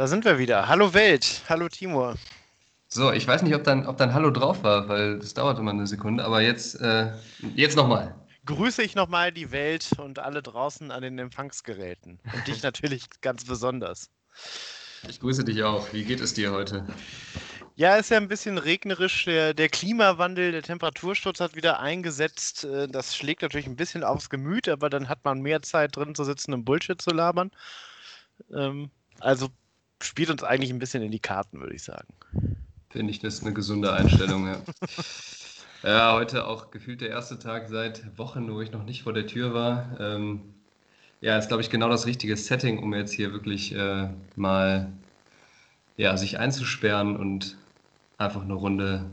Da sind wir wieder. Hallo Welt, hallo Timur. So, ich weiß nicht, ob dann, ob dann Hallo drauf war, weil das dauert immer eine Sekunde, aber jetzt, äh, jetzt nochmal. Grüße ich nochmal die Welt und alle draußen an den Empfangsgeräten. Und dich natürlich ganz besonders. Ich grüße dich auch. Wie geht es dir heute? Ja, ist ja ein bisschen regnerisch. Der, der, Klimawandel, der Temperatursturz hat wieder eingesetzt. Äh, das schlägt natürlich ein bisschen aufs Gemüt, aber dann hat man mehr Zeit drin zu sitzen und Bullshit zu labern. Ähm, also spielt uns eigentlich ein bisschen in die Karten, würde ich sagen. Finde ich, das ist eine gesunde Einstellung, ja. ja, heute auch gefühlt der erste Tag seit Wochen, wo ich noch nicht vor der Tür war. Ähm, ja, ist, glaube ich, genau das richtige Setting, um jetzt hier wirklich äh, mal ja, sich einzusperren und einfach eine Runde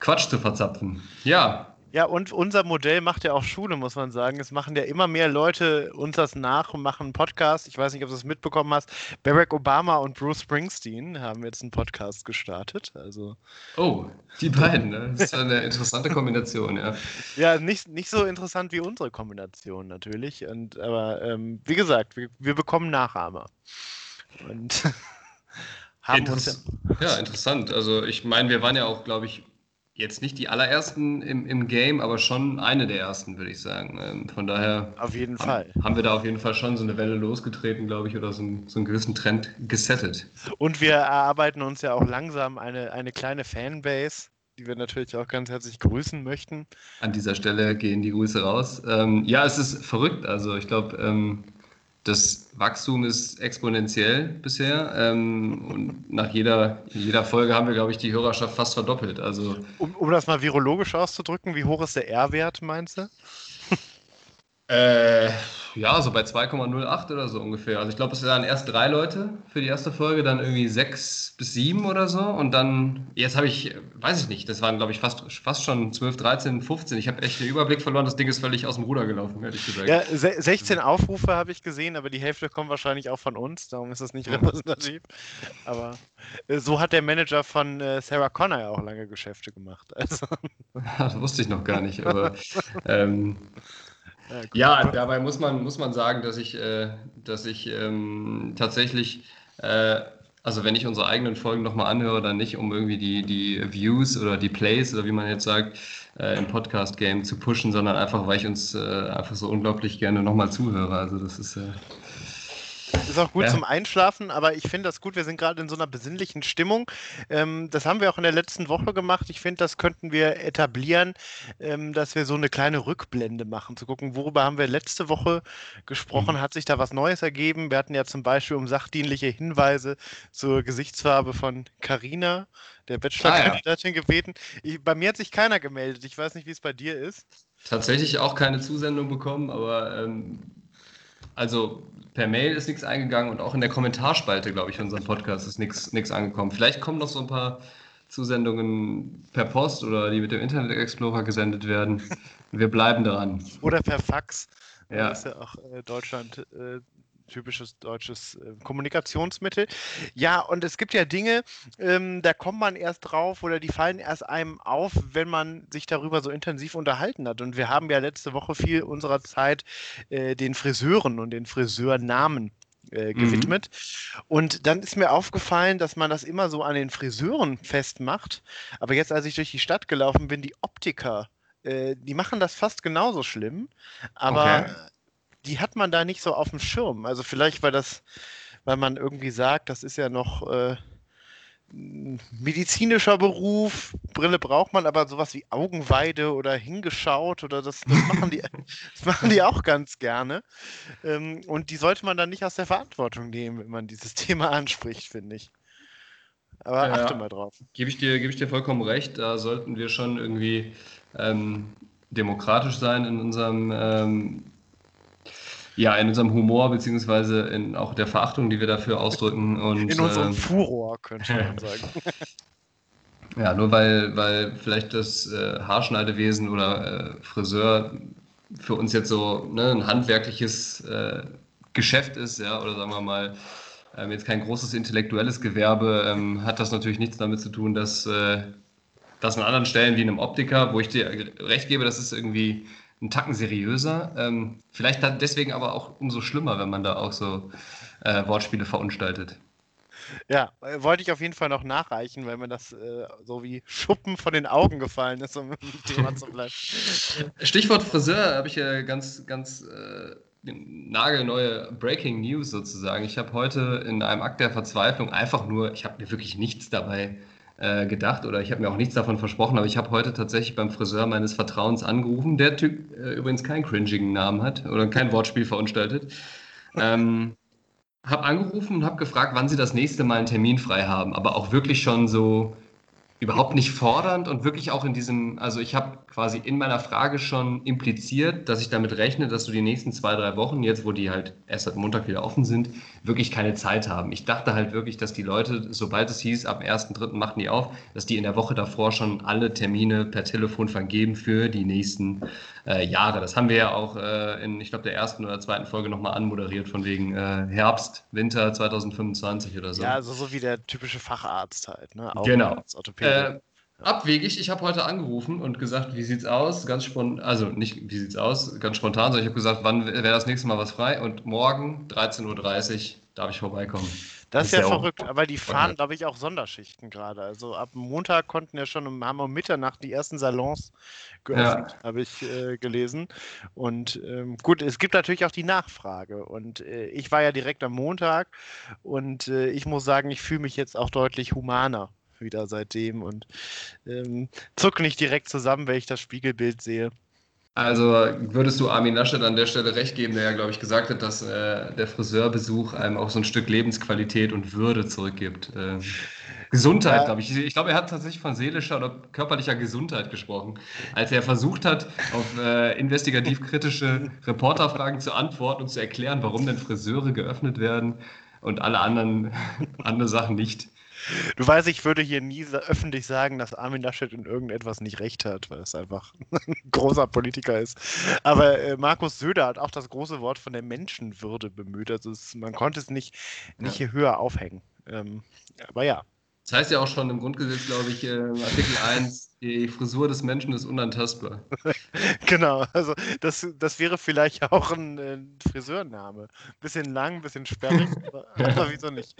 Quatsch zu verzapfen. Ja, ja, und unser Modell macht ja auch Schule, muss man sagen. Es machen ja immer mehr Leute uns das nach und machen einen Podcast. Ich weiß nicht, ob du es mitbekommen hast. Barack Obama und Bruce Springsteen haben jetzt einen Podcast gestartet. Also oh, die beiden, ne? Das ist eine interessante Kombination, ja. Ja, nicht, nicht so interessant wie unsere Kombination natürlich. Und, aber ähm, wie gesagt, wir, wir bekommen Nachahmer. Und Interess ja, interessant. Also ich meine, wir waren ja auch, glaube ich, jetzt nicht die allerersten im, im Game, aber schon eine der ersten, würde ich sagen. Ähm, von daher auf jeden haben, Fall. haben wir da auf jeden Fall schon so eine Welle losgetreten, glaube ich, oder so, ein, so einen gewissen Trend gesettet. Und wir erarbeiten uns ja auch langsam eine, eine kleine Fanbase, die wir natürlich auch ganz herzlich grüßen möchten. An dieser Stelle gehen die Grüße raus. Ähm, ja, es ist verrückt. Also ich glaube, ähm, das Wachstum ist exponentiell bisher. Ähm, und nach jeder, jeder Folge haben wir, glaube ich, die Hörerschaft fast verdoppelt. Also, um, um das mal virologisch auszudrücken, wie hoch ist der R-Wert, meinst du? Äh, ja, so bei 2,08 oder so ungefähr. Also ich glaube, es waren erst drei Leute für die erste Folge, dann irgendwie sechs bis sieben oder so. Und dann, jetzt habe ich, weiß ich nicht, das waren, glaube ich, fast, fast schon 12, 13, 15. Ich habe echt den Überblick verloren. Das Ding ist völlig aus dem Ruder gelaufen, ehrlich gesagt. Ja, 16 Aufrufe habe ich gesehen, aber die Hälfte kommen wahrscheinlich auch von uns. Darum ist das nicht repräsentativ. Aber äh, so hat der Manager von äh, Sarah Connor ja auch lange Geschäfte gemacht. Also. das wusste ich noch gar nicht, aber ähm, ja, ja, dabei muss man, muss man sagen, dass ich, äh, dass ich ähm, tatsächlich, äh, also wenn ich unsere eigenen Folgen nochmal anhöre, dann nicht, um irgendwie die, die Views oder die Plays oder wie man jetzt sagt, äh, im Podcast-Game zu pushen, sondern einfach, weil ich uns äh, einfach so unglaublich gerne nochmal zuhöre. Also das ist äh, ist auch gut ja. zum Einschlafen, aber ich finde das gut. Wir sind gerade in so einer besinnlichen Stimmung. Ähm, das haben wir auch in der letzten Woche gemacht. Ich finde, das könnten wir etablieren, ähm, dass wir so eine kleine Rückblende machen, zu gucken, worüber haben wir letzte Woche gesprochen. Mhm. Hat sich da was Neues ergeben? Wir hatten ja zum Beispiel um sachdienliche Hinweise zur Gesichtsfarbe von Carina, der Bachelor-Kandidatin, ah, ja. gebeten. Ich, bei mir hat sich keiner gemeldet. Ich weiß nicht, wie es bei dir ist. Tatsächlich auch keine Zusendung bekommen, aber ähm, also per Mail ist nichts eingegangen und auch in der Kommentarspalte, glaube ich, unserem Podcast ist nichts angekommen. Vielleicht kommen noch so ein paar Zusendungen per Post oder die mit dem Internet Explorer gesendet werden. Wir bleiben dran. Oder per Fax. Ja. Das ist ja auch äh, Deutschland äh, typisches deutsches äh, Kommunikationsmittel. Ja, und es gibt ja Dinge, ähm, da kommt man erst drauf oder die fallen erst einem auf, wenn man sich darüber so intensiv unterhalten hat. Und wir haben ja letzte Woche viel unserer Zeit äh, den Friseuren und den Friseurnamen äh, mhm. gewidmet. Mhm. Und dann ist mir aufgefallen, dass man das immer so an den Friseuren festmacht. Aber jetzt, als ich durch die Stadt gelaufen bin, die Optiker, äh, die machen das fast genauso schlimm. Aber okay die hat man da nicht so auf dem Schirm. Also vielleicht, weil das, weil man irgendwie sagt, das ist ja noch äh, medizinischer Beruf, Brille braucht man, aber sowas wie Augenweide oder hingeschaut oder das, das machen die, das machen die auch ganz gerne. Ähm, und die sollte man dann nicht aus der Verantwortung nehmen, wenn man dieses Thema anspricht, finde ich. Aber ja, achte mal drauf. Gebe ich, dir, geb ich dir vollkommen recht. Da sollten wir schon irgendwie ähm, demokratisch sein in unserem ähm, ja, in unserem Humor, beziehungsweise in auch der Verachtung, die wir dafür ausdrücken. Und, in unserem äh, Furor, könnte man sagen. ja, nur weil, weil vielleicht das äh, Haarschneidewesen oder äh, Friseur für uns jetzt so ne, ein handwerkliches äh, Geschäft ist, ja, oder sagen wir mal, ähm, jetzt kein großes intellektuelles Gewerbe, ähm, hat das natürlich nichts damit zu tun, dass äh, das an anderen Stellen wie in einem Optiker, wo ich dir recht gebe, das ist irgendwie einen Tacken seriöser. Ähm, vielleicht deswegen aber auch umso schlimmer, wenn man da auch so äh, Wortspiele verunstaltet. Ja, äh, wollte ich auf jeden Fall noch nachreichen, weil mir das äh, so wie Schuppen von den Augen gefallen ist, um im Thema zu bleiben. Stichwort Friseur habe ich ja ganz, ganz äh, nagelneue Breaking News sozusagen. Ich habe heute in einem Akt der Verzweiflung einfach nur, ich habe mir wirklich nichts dabei äh, gedacht oder ich habe mir auch nichts davon versprochen, aber ich habe heute tatsächlich beim Friseur meines Vertrauens angerufen, der Typ äh, übrigens keinen cringigen Namen hat oder kein Wortspiel verunstaltet. Ähm, habe angerufen und habe gefragt, wann sie das nächste Mal einen Termin frei haben, aber auch wirklich schon so überhaupt nicht fordernd und wirklich auch in diesem, also ich habe quasi in meiner Frage schon impliziert, dass ich damit rechne, dass du die nächsten zwei, drei Wochen, jetzt wo die halt erst seit Montag wieder offen sind, wirklich keine Zeit haben. Ich dachte halt wirklich, dass die Leute, sobald es hieß, ab 1.3. machen die auf, dass die in der Woche davor schon alle Termine per Telefon vergeben für die nächsten äh, Jahre. Das haben wir ja auch äh, in, ich glaube, der ersten oder zweiten Folge nochmal anmoderiert, von wegen äh, Herbst, Winter 2025 oder so. Ja, also so wie der typische Facharzt halt, ne? Auch genau. Äh, abwegig, ich habe heute angerufen und gesagt, wie sieht's aus? Ganz spontan, also nicht wie sieht's aus, ganz spontan, sondern ich habe gesagt, wann wäre das nächste Mal was frei? Und morgen 13.30 Uhr darf ich vorbeikommen. Das ist ja, ja verrückt, aber die fahren, glaube ich, auch Sonderschichten gerade. Also ab Montag konnten ja schon um, haben um Mitternacht die ersten Salons geöffnet, ja. habe ich äh, gelesen. Und ähm, gut, es gibt natürlich auch die Nachfrage. Und äh, ich war ja direkt am Montag und äh, ich muss sagen, ich fühle mich jetzt auch deutlich humaner wieder seitdem und ähm, zucke nicht direkt zusammen, wenn ich das Spiegelbild sehe. Also würdest du Armin Laschet an der Stelle recht geben, der ja, glaube ich, gesagt hat, dass äh, der Friseurbesuch einem auch so ein Stück Lebensqualität und Würde zurückgibt. Ähm, Gesundheit, ja. glaube ich. Ich glaube, er hat tatsächlich von seelischer oder körperlicher Gesundheit gesprochen, als er versucht hat, auf äh, investigativ-kritische Reporterfragen zu antworten und zu erklären, warum denn Friseure geöffnet werden und alle anderen andere Sachen nicht. Du weißt, ich würde hier nie öffentlich sagen, dass Armin Laschet in irgendetwas nicht recht hat, weil es einfach ein großer Politiker ist. Aber äh, Markus Söder hat auch das große Wort von der Menschenwürde bemüht. Also es, man konnte es nicht, nicht ja. hier höher aufhängen. Ähm, aber ja. Das heißt ja auch schon im Grundgesetz, glaube ich, äh, Artikel 1, die Frisur des Menschen ist unantastbar. genau, also das, das wäre vielleicht auch ein, ein äh, Friseurname. Bisschen lang, bisschen sperrig, aber wieso nicht?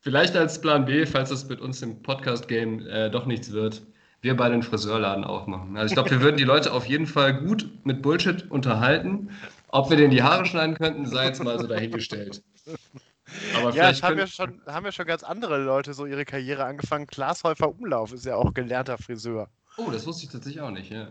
Vielleicht als Plan B, falls das mit uns im Podcast-Game äh, doch nichts wird, wir beide einen Friseurladen aufmachen. Also ich glaube, wir würden die Leute auf jeden Fall gut mit Bullshit unterhalten. Ob wir denen die Haare schneiden könnten, sei jetzt mal so dahingestellt. Aber ja, haben ja, schon, haben ja schon ganz andere Leute so ihre Karriere angefangen. Klaas Häufer Umlauf ist ja auch gelernter Friseur. Oh, das wusste ich tatsächlich auch nicht, ja.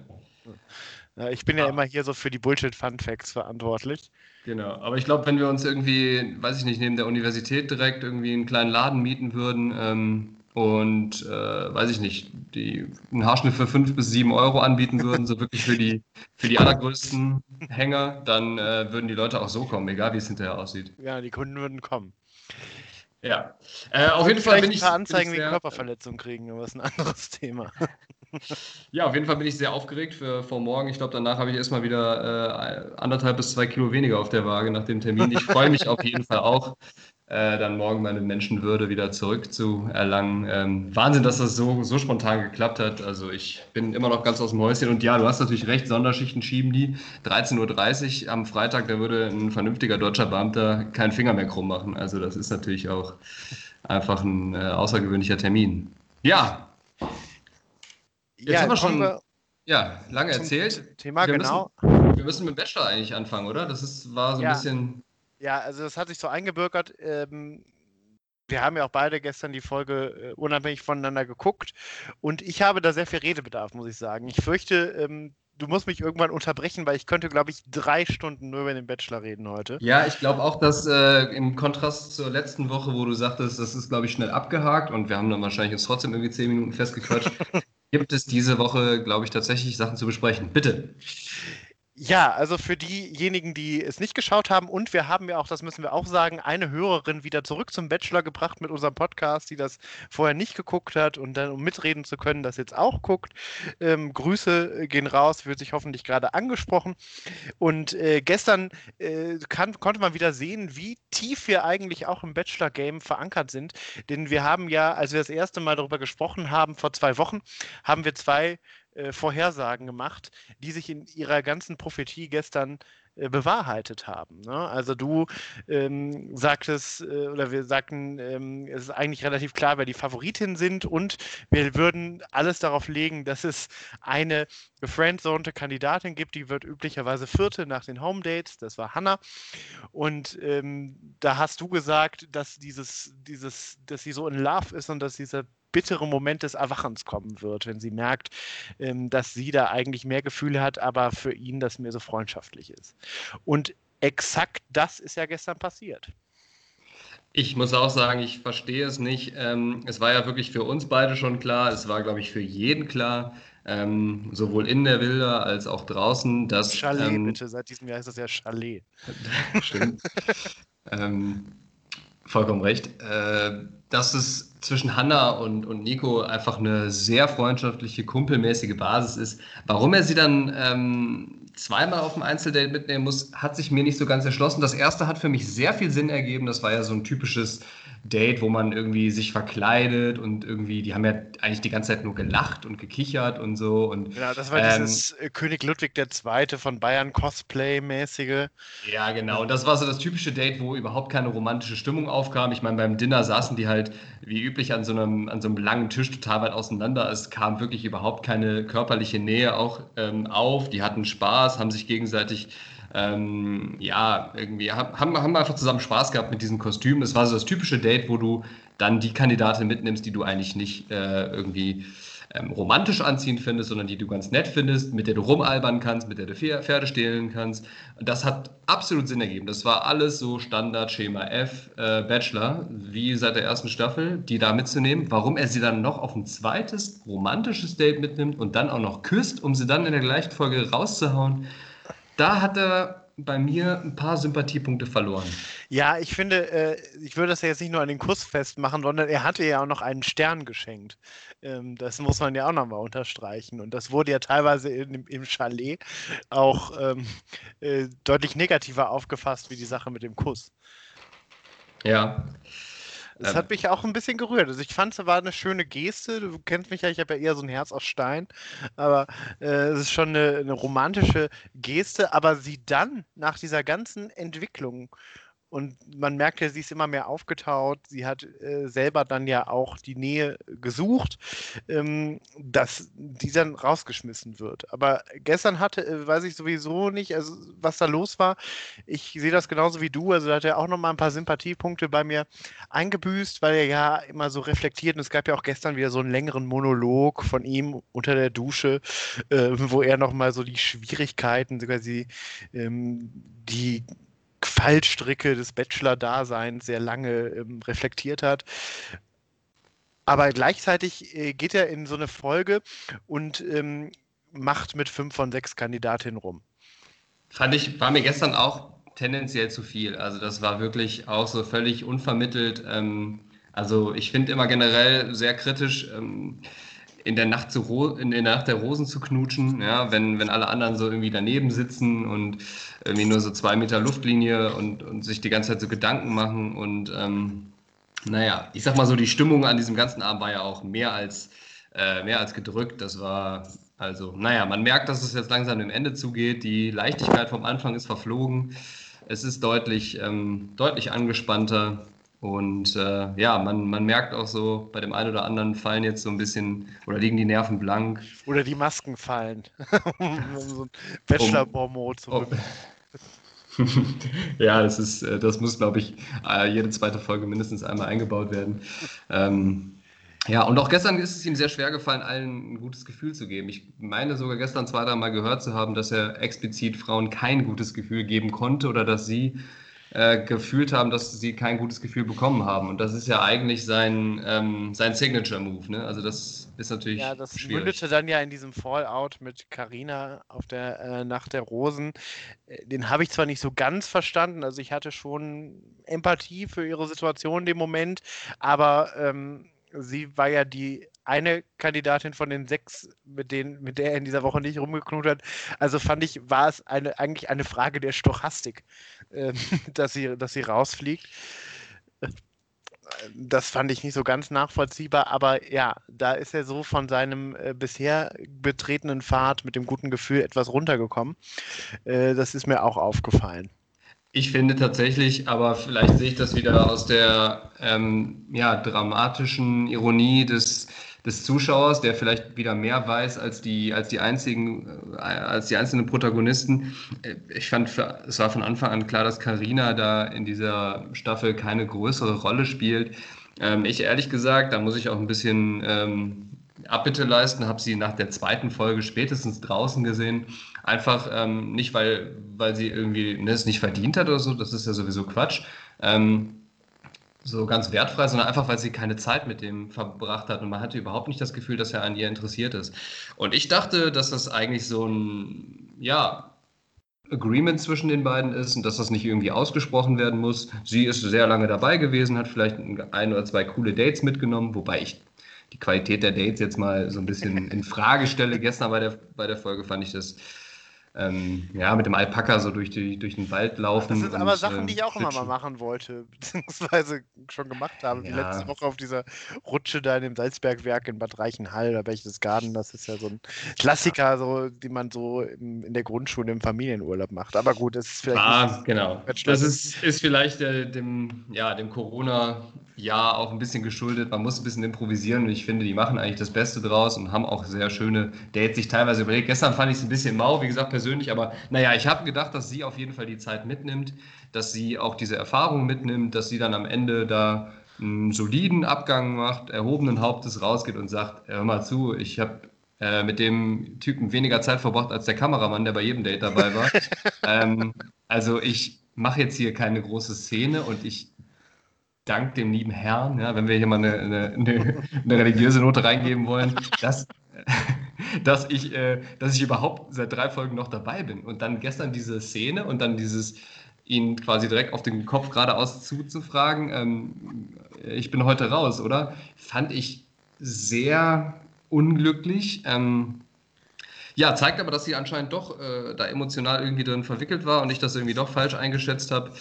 ja ich bin ja ah. immer hier so für die Bullshit-Fun-Facts verantwortlich. Genau, aber ich glaube, wenn wir uns irgendwie, weiß ich nicht, neben der Universität direkt irgendwie einen kleinen Laden mieten würden ähm, und, äh, weiß ich nicht, die einen Haarschnitt für fünf bis sieben Euro anbieten würden, so wirklich für die, für die allergrößten Hänger, dann äh, würden die Leute auch so kommen, egal wie es hinterher aussieht. Ja, die Kunden würden kommen. Ja, äh, auf jeden Fall bin ich. Ein paar Anzeigen wegen Körperverletzung kriegen, aber das ist ein anderes Thema. Ja, auf jeden Fall bin ich sehr aufgeregt für vor morgen. Ich glaube, danach habe ich erstmal wieder äh, anderthalb bis zwei Kilo weniger auf der Waage nach dem Termin. Ich freue mich auf jeden Fall auch, äh, dann morgen meine Menschenwürde wieder zurückzuerlangen. Ähm, Wahnsinn, dass das so, so spontan geklappt hat. Also ich bin immer noch ganz aus dem Häuschen. Und ja, du hast natürlich recht, Sonderschichten schieben die. 13.30 Uhr am Freitag, da würde ein vernünftiger deutscher Beamter keinen Finger mehr krumm machen. Also das ist natürlich auch einfach ein äh, außergewöhnlicher Termin. Ja, Jetzt ja, haben wir schon wir ja, lange erzählt. Thema, wir genau. Müssen, wir müssen mit dem Bachelor eigentlich anfangen, oder? Das ist, war so ein ja. bisschen. Ja, also das hat sich so eingebürgert. Ähm, wir haben ja auch beide gestern die Folge äh, unabhängig voneinander geguckt und ich habe da sehr viel Redebedarf, muss ich sagen. Ich fürchte, ähm, du musst mich irgendwann unterbrechen, weil ich könnte, glaube ich, drei Stunden nur über den Bachelor reden heute. Ja, ich glaube auch, dass äh, im Kontrast zur letzten Woche, wo du sagtest, das ist, glaube ich, schnell abgehakt und wir haben dann wahrscheinlich uns trotzdem irgendwie zehn Minuten festgequatscht, gibt es diese Woche, glaube ich, tatsächlich Sachen zu besprechen. Bitte. Ja, also für diejenigen, die es nicht geschaut haben, und wir haben ja auch, das müssen wir auch sagen, eine Hörerin wieder zurück zum Bachelor gebracht mit unserem Podcast, die das vorher nicht geguckt hat und dann, um mitreden zu können, das jetzt auch guckt. Ähm, Grüße gehen raus, wird sich hoffentlich gerade angesprochen. Und äh, gestern äh, kann, konnte man wieder sehen, wie tief wir eigentlich auch im Bachelor-Game verankert sind. Denn wir haben ja, als wir das erste Mal darüber gesprochen haben, vor zwei Wochen, haben wir zwei äh, Vorhersagen gemacht, die sich in ihrer ganzen Prophetie gestern äh, bewahrheitet haben. Ne? Also du ähm, sagtest, äh, oder wir sagten, ähm, es ist eigentlich relativ klar, wer die Favoritinnen sind und wir würden alles darauf legen, dass es eine gefriendzonte Kandidatin gibt, die wird üblicherweise Vierte nach den Home Dates, das war Hannah. Und ähm, da hast du gesagt, dass dieses, dieses, dass sie so in Love ist und dass dieser bittere Moment des Erwachens kommen wird, wenn sie merkt, ähm, dass sie da eigentlich mehr Gefühle hat, aber für ihn das mehr so freundschaftlich ist. Und exakt das ist ja gestern passiert. Ich muss auch sagen, ich verstehe es nicht. Ähm, es war ja wirklich für uns beide schon klar, es war, glaube ich, für jeden klar, ähm, sowohl in der Villa als auch draußen, dass. Chalet, ähm, bitte, seit diesem Jahr ist das ja Chalet. Stimmt. ähm, vollkommen recht. Äh, dass es zwischen Hanna und, und Nico einfach eine sehr freundschaftliche, kumpelmäßige Basis ist. Warum er sie dann ähm, zweimal auf dem Einzeldate mitnehmen muss, hat sich mir nicht so ganz erschlossen. Das erste hat für mich sehr viel Sinn ergeben. Das war ja so ein typisches Date, wo man irgendwie sich verkleidet und irgendwie, die haben ja eigentlich die ganze Zeit nur gelacht und gekichert und so. Und, genau, das war ähm, dieses äh, König Ludwig II. von Bayern Cosplay-mäßige. Ja, genau. Und das war so das typische Date, wo überhaupt keine romantische Stimmung aufkam. Ich meine, beim Dinner saßen die halt wie üblich an so einem, an so einem langen Tisch total weit auseinander. Es kam wirklich überhaupt keine körperliche Nähe auch ähm, auf. Die hatten Spaß, haben sich gegenseitig ähm, ja, irgendwie haben, haben einfach zusammen Spaß gehabt mit diesem Kostüm. Das war so das typische Date, wo du dann die Kandidatin mitnimmst, die du eigentlich nicht äh, irgendwie ähm, romantisch anziehend findest, sondern die du ganz nett findest, mit der du rumalbern kannst, mit der du Pferde stehlen kannst. Das hat absolut Sinn ergeben. Das war alles so Standard Schema F äh, Bachelor, wie seit der ersten Staffel, die da mitzunehmen. Warum er sie dann noch auf ein zweites romantisches Date mitnimmt und dann auch noch küsst, um sie dann in der gleichen Folge rauszuhauen da hat er bei mir ein paar Sympathiepunkte verloren. Ja, ich finde, äh, ich würde das ja jetzt nicht nur an den Kuss festmachen, sondern er hatte ja auch noch einen Stern geschenkt. Ähm, das muss man ja auch nochmal unterstreichen. Und das wurde ja teilweise in, im Chalet auch ähm, äh, deutlich negativer aufgefasst wie die Sache mit dem Kuss. Ja. Es ähm, hat mich auch ein bisschen gerührt. Also ich fand es war eine schöne Geste. Du kennst mich ja, ich habe ja eher so ein Herz aus Stein. Aber äh, es ist schon eine, eine romantische Geste. Aber sie dann nach dieser ganzen Entwicklung und man merkt ja, sie ist immer mehr aufgetaut. Sie hat äh, selber dann ja auch die Nähe gesucht, ähm, dass die dann rausgeschmissen wird. Aber gestern hatte, äh, weiß ich sowieso nicht, also, was da los war. Ich sehe das genauso wie du. Also da hat er auch noch mal ein paar Sympathiepunkte bei mir eingebüßt, weil er ja immer so reflektiert. Und es gab ja auch gestern wieder so einen längeren Monolog von ihm unter der Dusche, äh, wo er noch mal so die Schwierigkeiten, sogar die, ähm, die Fallstricke des Bachelor-Daseins sehr lange ähm, reflektiert hat. Aber gleichzeitig äh, geht er in so eine Folge und ähm, macht mit fünf von sechs Kandidatinnen rum. Fand ich, war mir gestern auch tendenziell zu viel. Also das war wirklich auch so völlig unvermittelt. Ähm, also ich finde immer generell sehr kritisch. Ähm, in der Nacht zu Ro in der Nacht der Rosen zu knutschen, ja, wenn, wenn alle anderen so irgendwie daneben sitzen und irgendwie nur so zwei Meter Luftlinie und, und sich die ganze Zeit so Gedanken machen und ähm, naja, ich sag mal so, die Stimmung an diesem ganzen Abend war ja auch mehr als, äh, mehr als gedrückt. Das war, also, naja, man merkt, dass es jetzt langsam dem Ende zugeht. Die Leichtigkeit vom Anfang ist verflogen. Es ist deutlich, ähm, deutlich angespannter. Und äh, ja, man, man merkt auch so, bei dem einen oder anderen fallen jetzt so ein bisschen oder liegen die Nerven blank. Oder die Masken fallen. um so ein Bachelor-Bormo zu um, Ja, das ist, äh, das muss, glaube ich, äh, jede zweite Folge mindestens einmal eingebaut werden. Ähm, ja, und auch gestern ist es ihm sehr schwer gefallen, allen ein gutes Gefühl zu geben. Ich meine sogar gestern zwei, drei Mal gehört zu haben, dass er explizit Frauen kein gutes Gefühl geben konnte oder dass sie äh, gefühlt haben, dass sie kein gutes Gefühl bekommen haben. Und das ist ja eigentlich sein, ähm, sein Signature-Move. Ne? Also das ist natürlich. Ja, das schwierig. mündete dann ja in diesem Fallout mit Carina auf der äh, Nacht der Rosen. Äh, den habe ich zwar nicht so ganz verstanden, also ich hatte schon Empathie für ihre Situation in dem Moment, aber ähm, sie war ja die eine Kandidatin von den sechs, mit, denen, mit der er in dieser Woche nicht rumgeknut hat. Also fand ich, war es eine, eigentlich eine Frage der Stochastik, äh, dass, sie, dass sie rausfliegt. das fand ich nicht so ganz nachvollziehbar, aber ja, da ist er so von seinem äh, bisher betretenen Pfad mit dem guten Gefühl etwas runtergekommen. Äh, das ist mir auch aufgefallen. Ich finde tatsächlich, aber vielleicht sehe ich das wieder aus der ähm, ja, dramatischen Ironie des, des Zuschauers, der vielleicht wieder mehr weiß als die, als die einzigen, äh, als die einzelnen Protagonisten. Äh, ich fand, es war von Anfang an klar, dass Karina da in dieser Staffel keine größere Rolle spielt. Ähm, ich ehrlich gesagt, da muss ich auch ein bisschen ähm, Abbitte leisten, habe sie nach der zweiten Folge spätestens draußen gesehen. Einfach ähm, nicht, weil, weil sie irgendwie ne, es nicht verdient hat oder so, das ist ja sowieso Quatsch. Ähm, so ganz wertfrei, sondern einfach, weil sie keine Zeit mit dem verbracht hat und man hatte überhaupt nicht das Gefühl, dass er an ihr interessiert ist. Und ich dachte, dass das eigentlich so ein, ja, Agreement zwischen den beiden ist und dass das nicht irgendwie ausgesprochen werden muss. Sie ist sehr lange dabei gewesen, hat vielleicht ein oder zwei coole Dates mitgenommen, wobei ich die Qualität der Dates jetzt mal so ein bisschen in Frage stelle. Gestern bei der, bei der Folge fand ich das ähm, ja, mit dem Alpaka so durch, die, durch den Wald laufen. Das sind und, aber Sachen, die ich auch immer mal machen wollte, beziehungsweise schon gemacht habe. Ja. Wie letzte Woche auf dieser Rutsche da in dem Salzbergwerk in Bad Reichenhall oder Berchtesgaden. Das ist ja so ein Klassiker, so, die man so in, in der Grundschule im Familienurlaub macht. Aber gut, das ist vielleicht. Ah, genau. Das ist, ist vielleicht äh, dem, ja, dem Corona ja auch ein bisschen geschuldet. Man muss ein bisschen improvisieren und ich finde, die machen eigentlich das Beste draus und haben auch sehr schöne Dates sich teilweise überlegt. Gestern fand ich es ein bisschen mau, wie gesagt, persönlich, aber naja, ich habe gedacht, dass sie auf jeden Fall die Zeit mitnimmt, dass sie auch diese Erfahrung mitnimmt, dass sie dann am Ende da einen soliden Abgang macht, erhobenen Hauptes rausgeht und sagt, hör mal zu, ich habe äh, mit dem Typen weniger Zeit verbracht als der Kameramann, der bei jedem Date dabei war. ähm, also ich mache jetzt hier keine große Szene und ich dank dem lieben Herrn, ja, wenn wir hier mal eine, eine, eine, religiöse Note reingeben wollen, dass, dass, ich, äh, dass ich überhaupt seit drei Folgen noch dabei bin. Und dann gestern diese Szene und dann dieses ihn quasi direkt auf den Kopf geradeaus zuzufragen, ähm, ich bin heute raus, oder? Fand ich sehr unglücklich. Ähm, ja, zeigt aber, dass sie anscheinend doch äh, da emotional irgendwie drin verwickelt war und ich das irgendwie doch falsch eingeschätzt habe.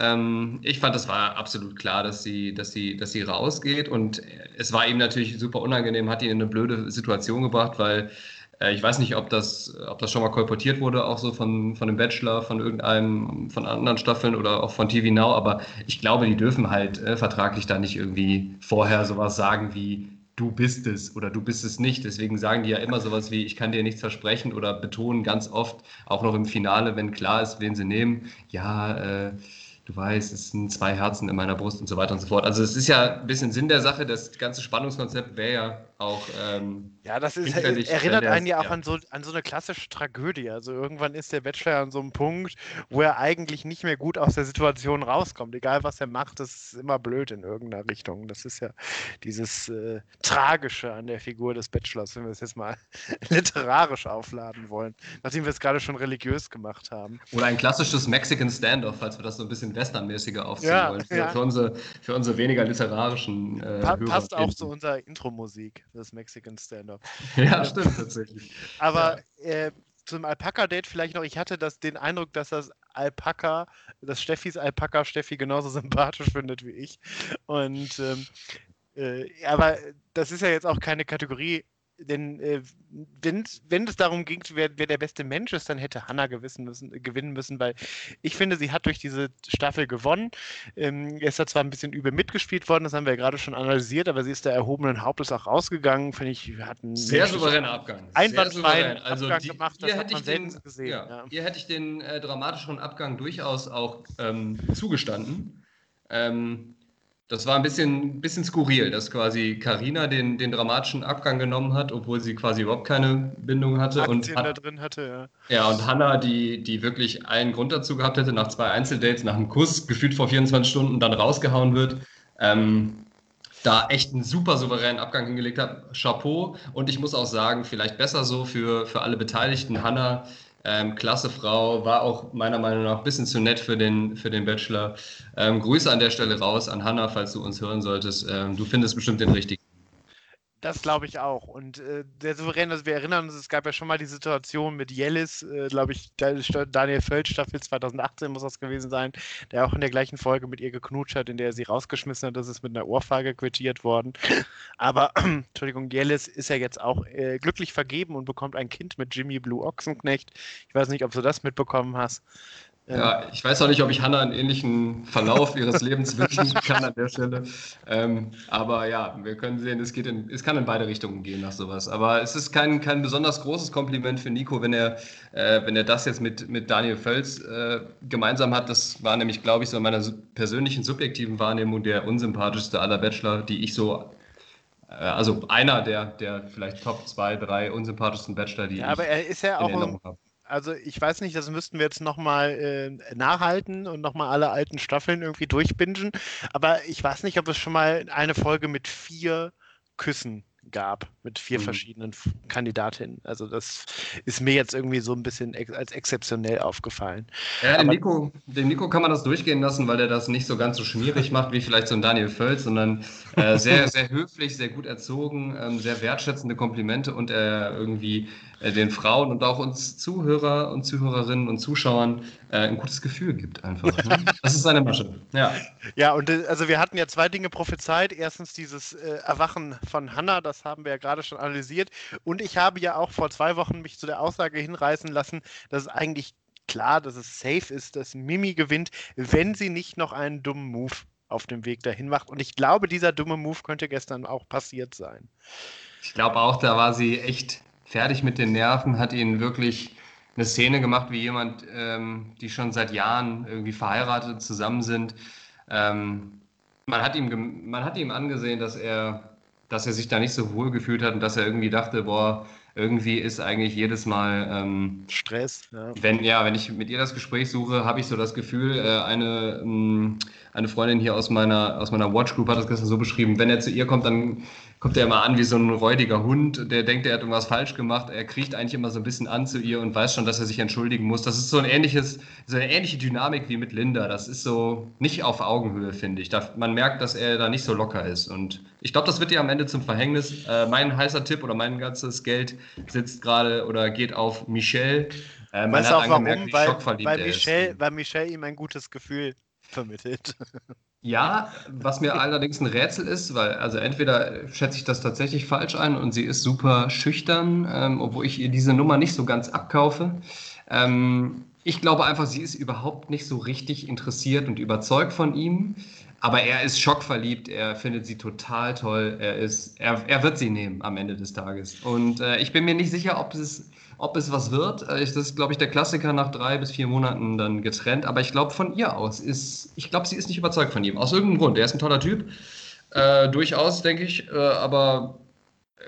Ähm, ich fand, es war absolut klar, dass sie, dass, sie, dass sie rausgeht. Und es war ihm natürlich super unangenehm, hat ihn in eine blöde Situation gebracht, weil äh, ich weiß nicht, ob das, ob das schon mal kolportiert wurde, auch so von, von dem Bachelor, von irgendeinem, von anderen Staffeln oder auch von TV Now. Aber ich glaube, die dürfen halt äh, vertraglich da nicht irgendwie vorher sowas sagen wie, du bist es oder du bist es nicht. Deswegen sagen die ja immer sowas wie, ich kann dir nichts versprechen oder betonen ganz oft, auch noch im Finale, wenn klar ist, wen sie nehmen, ja, äh, du weißt, es sind zwei Herzen in meiner Brust und so weiter und so fort. Also es ist ja ein bisschen Sinn der Sache, das ganze Spannungskonzept wäre ja auch. Ähm, ja, das ist, erinnert einen ja auch ja. An, so, an so eine klassische Tragödie. Also irgendwann ist der Bachelor an so einem Punkt, wo er eigentlich nicht mehr gut aus der Situation rauskommt. Egal was er macht, das ist immer blöd in irgendeiner Richtung. Das ist ja dieses äh, Tragische an der Figur des Bachelors, wenn wir es jetzt mal literarisch aufladen wollen, nachdem wir es gerade schon religiös gemacht haben. Oder ein klassisches Mexican Standoff, falls wir das so ein bisschen westernmäßiger aufziehen ja, wollen. Für, ja. für, unsere, für unsere weniger literarischen äh, pa Passt auch zu unserer Intro-Musik, das Mexican Stand-Up. Ja, stimmt, tatsächlich. Aber ja. äh, zum Alpaka-Date vielleicht noch, ich hatte das, den Eindruck, dass das Alpaka, dass Steffis Alpaka Steffi genauso sympathisch findet wie ich. Und ähm, äh, aber das ist ja jetzt auch keine Kategorie, denn äh, wenn, wenn es darum ging, wer, wer, der beste Mensch ist, dann hätte Hannah müssen, gewinnen müssen, weil ich finde, sie hat durch diese Staffel gewonnen. Ähm, es hat zwar ein bisschen übel mitgespielt worden, das haben wir ja gerade schon analysiert, aber sie ist da erhobenen Hauptes auch rausgegangen, finde ich, hat einen sehr souveräner Abgang. Einwandfreien also Abgang die, gemacht, das hat man selten gesehen. Ja, ja. Ihr hätte ich den äh, dramatischeren Abgang durchaus auch ähm, zugestanden. Ähm, das war ein bisschen, bisschen skurril, dass quasi Karina den, den dramatischen Abgang genommen hat, obwohl sie quasi überhaupt keine Bindung hatte. Aktien und da drin hatte, ja. Ja, und Hannah, die, die wirklich allen Grund dazu gehabt hätte, nach zwei Einzeldates, nach einem Kuss, gefühlt vor 24 Stunden dann rausgehauen wird. Ähm, da echt einen super souveränen Abgang hingelegt hat. Chapeau. Und ich muss auch sagen, vielleicht besser so für, für alle Beteiligten. Hannah ähm, klasse Frau, war auch meiner Meinung nach ein bisschen zu nett für den, für den Bachelor. Ähm, Grüße an der Stelle raus an Hanna, falls du uns hören solltest. Ähm, du findest bestimmt den richtigen. Das glaube ich auch. Und äh, der Souverän, also wir erinnern uns, es gab ja schon mal die Situation mit Jellis, äh, glaube ich, Daniel Völz, Staffel 2018 muss das gewesen sein, der auch in der gleichen Folge mit ihr geknutscht hat, in der er sie rausgeschmissen hat. Das ist mit einer Ohrfeige quittiert worden. Aber, Entschuldigung, Jellis ist ja jetzt auch äh, glücklich vergeben und bekommt ein Kind mit Jimmy Blue Ochsenknecht. Ich weiß nicht, ob du das mitbekommen hast. Ja, ich weiß auch nicht, ob ich Hannah einen ähnlichen Verlauf ihres Lebens wünschen kann an der Stelle. Ähm, aber ja, wir können sehen, es, geht in, es kann in beide Richtungen gehen nach sowas. Aber es ist kein, kein besonders großes Kompliment für Nico, wenn er, äh, wenn er das jetzt mit, mit Daniel Völz äh, gemeinsam hat. Das war nämlich, glaube ich, so in meiner persönlichen subjektiven Wahrnehmung der unsympathischste aller Bachelor, die ich so äh, also einer der, der vielleicht Top 2, 3 unsympathischsten Bachelor, die ja, ich aber er ist ja auch ein, also ich weiß nicht, das müssten wir jetzt nochmal äh, nachhalten und nochmal alle alten Staffeln irgendwie durchbingen. Aber ich weiß nicht, ob es schon mal eine Folge mit vier Küssen gab mit vier mhm. verschiedenen Kandidatinnen. Also das ist mir jetzt irgendwie so ein bisschen ex als exzeptionell aufgefallen. Ja, dem Nico, dem Nico kann man das durchgehen lassen, weil der das nicht so ganz so schmierig macht wie vielleicht so ein Daniel Völz, sondern äh, sehr, sehr höflich, sehr gut erzogen, ähm, sehr wertschätzende Komplimente und er irgendwie äh, den Frauen und auch uns Zuhörer und Zuhörerinnen und Zuschauern äh, ein gutes Gefühl gibt einfach. Ne? Das ist seine Masche. Ja. Ja, und äh, also wir hatten ja zwei Dinge prophezeit. Erstens dieses äh, Erwachen von Hannah, das haben wir ja gerade schon analysiert. Und ich habe ja auch vor zwei Wochen mich zu der Aussage hinreißen lassen, dass es eigentlich klar, dass es safe ist, dass Mimi gewinnt, wenn sie nicht noch einen dummen Move auf dem Weg dahin macht. Und ich glaube, dieser dumme Move könnte gestern auch passiert sein. Ich glaube auch, da war sie echt fertig mit den Nerven, hat ihn wirklich eine Szene gemacht wie jemand, ähm, die schon seit Jahren irgendwie verheiratet zusammen sind. Ähm, man, hat ihm, man hat ihm angesehen, dass er, dass er sich da nicht so wohl gefühlt hat und dass er irgendwie dachte, boah, irgendwie ist eigentlich jedes Mal ähm, Stress. Ja. Wenn, ja, wenn ich mit ihr das Gespräch suche, habe ich so das Gefühl, äh, eine, ähm, eine Freundin hier aus meiner, aus meiner Watch Group hat das gestern so beschrieben, wenn er zu ihr kommt, dann kommt er immer an wie so ein räudiger Hund, der denkt, er hat irgendwas falsch gemacht. Er kriecht eigentlich immer so ein bisschen an zu ihr und weiß schon, dass er sich entschuldigen muss. Das ist so ein ähnliches, so eine ähnliche Dynamik wie mit Linda. Das ist so nicht auf Augenhöhe, finde ich. Da, man merkt, dass er da nicht so locker ist. Und ich glaube, das wird ihr am Ende zum Verhängnis. Äh, mein heißer Tipp oder mein ganzes Geld sitzt gerade oder geht auf Michelle. Äh, man weißt hat auch warum? weil, weil Michelle. Weil Michelle ihm ein gutes Gefühl vermittelt. Ja, was mir allerdings ein Rätsel ist, weil also entweder schätze ich das tatsächlich falsch ein und sie ist super schüchtern, ähm, obwohl ich ihr diese Nummer nicht so ganz abkaufe. Ähm, ich glaube einfach, sie ist überhaupt nicht so richtig interessiert und überzeugt von ihm. Aber er ist schockverliebt, er findet sie total toll, er, ist, er, er wird sie nehmen am Ende des Tages. Und äh, ich bin mir nicht sicher, ob es ob es was wird. Äh, das ist, glaube ich, der Klassiker nach drei bis vier Monaten dann getrennt. Aber ich glaube, von ihr aus ist, ich glaube, sie ist nicht überzeugt von ihm. Aus irgendeinem Grund. Er ist ein toller Typ. Äh, durchaus, denke ich. Äh, aber äh,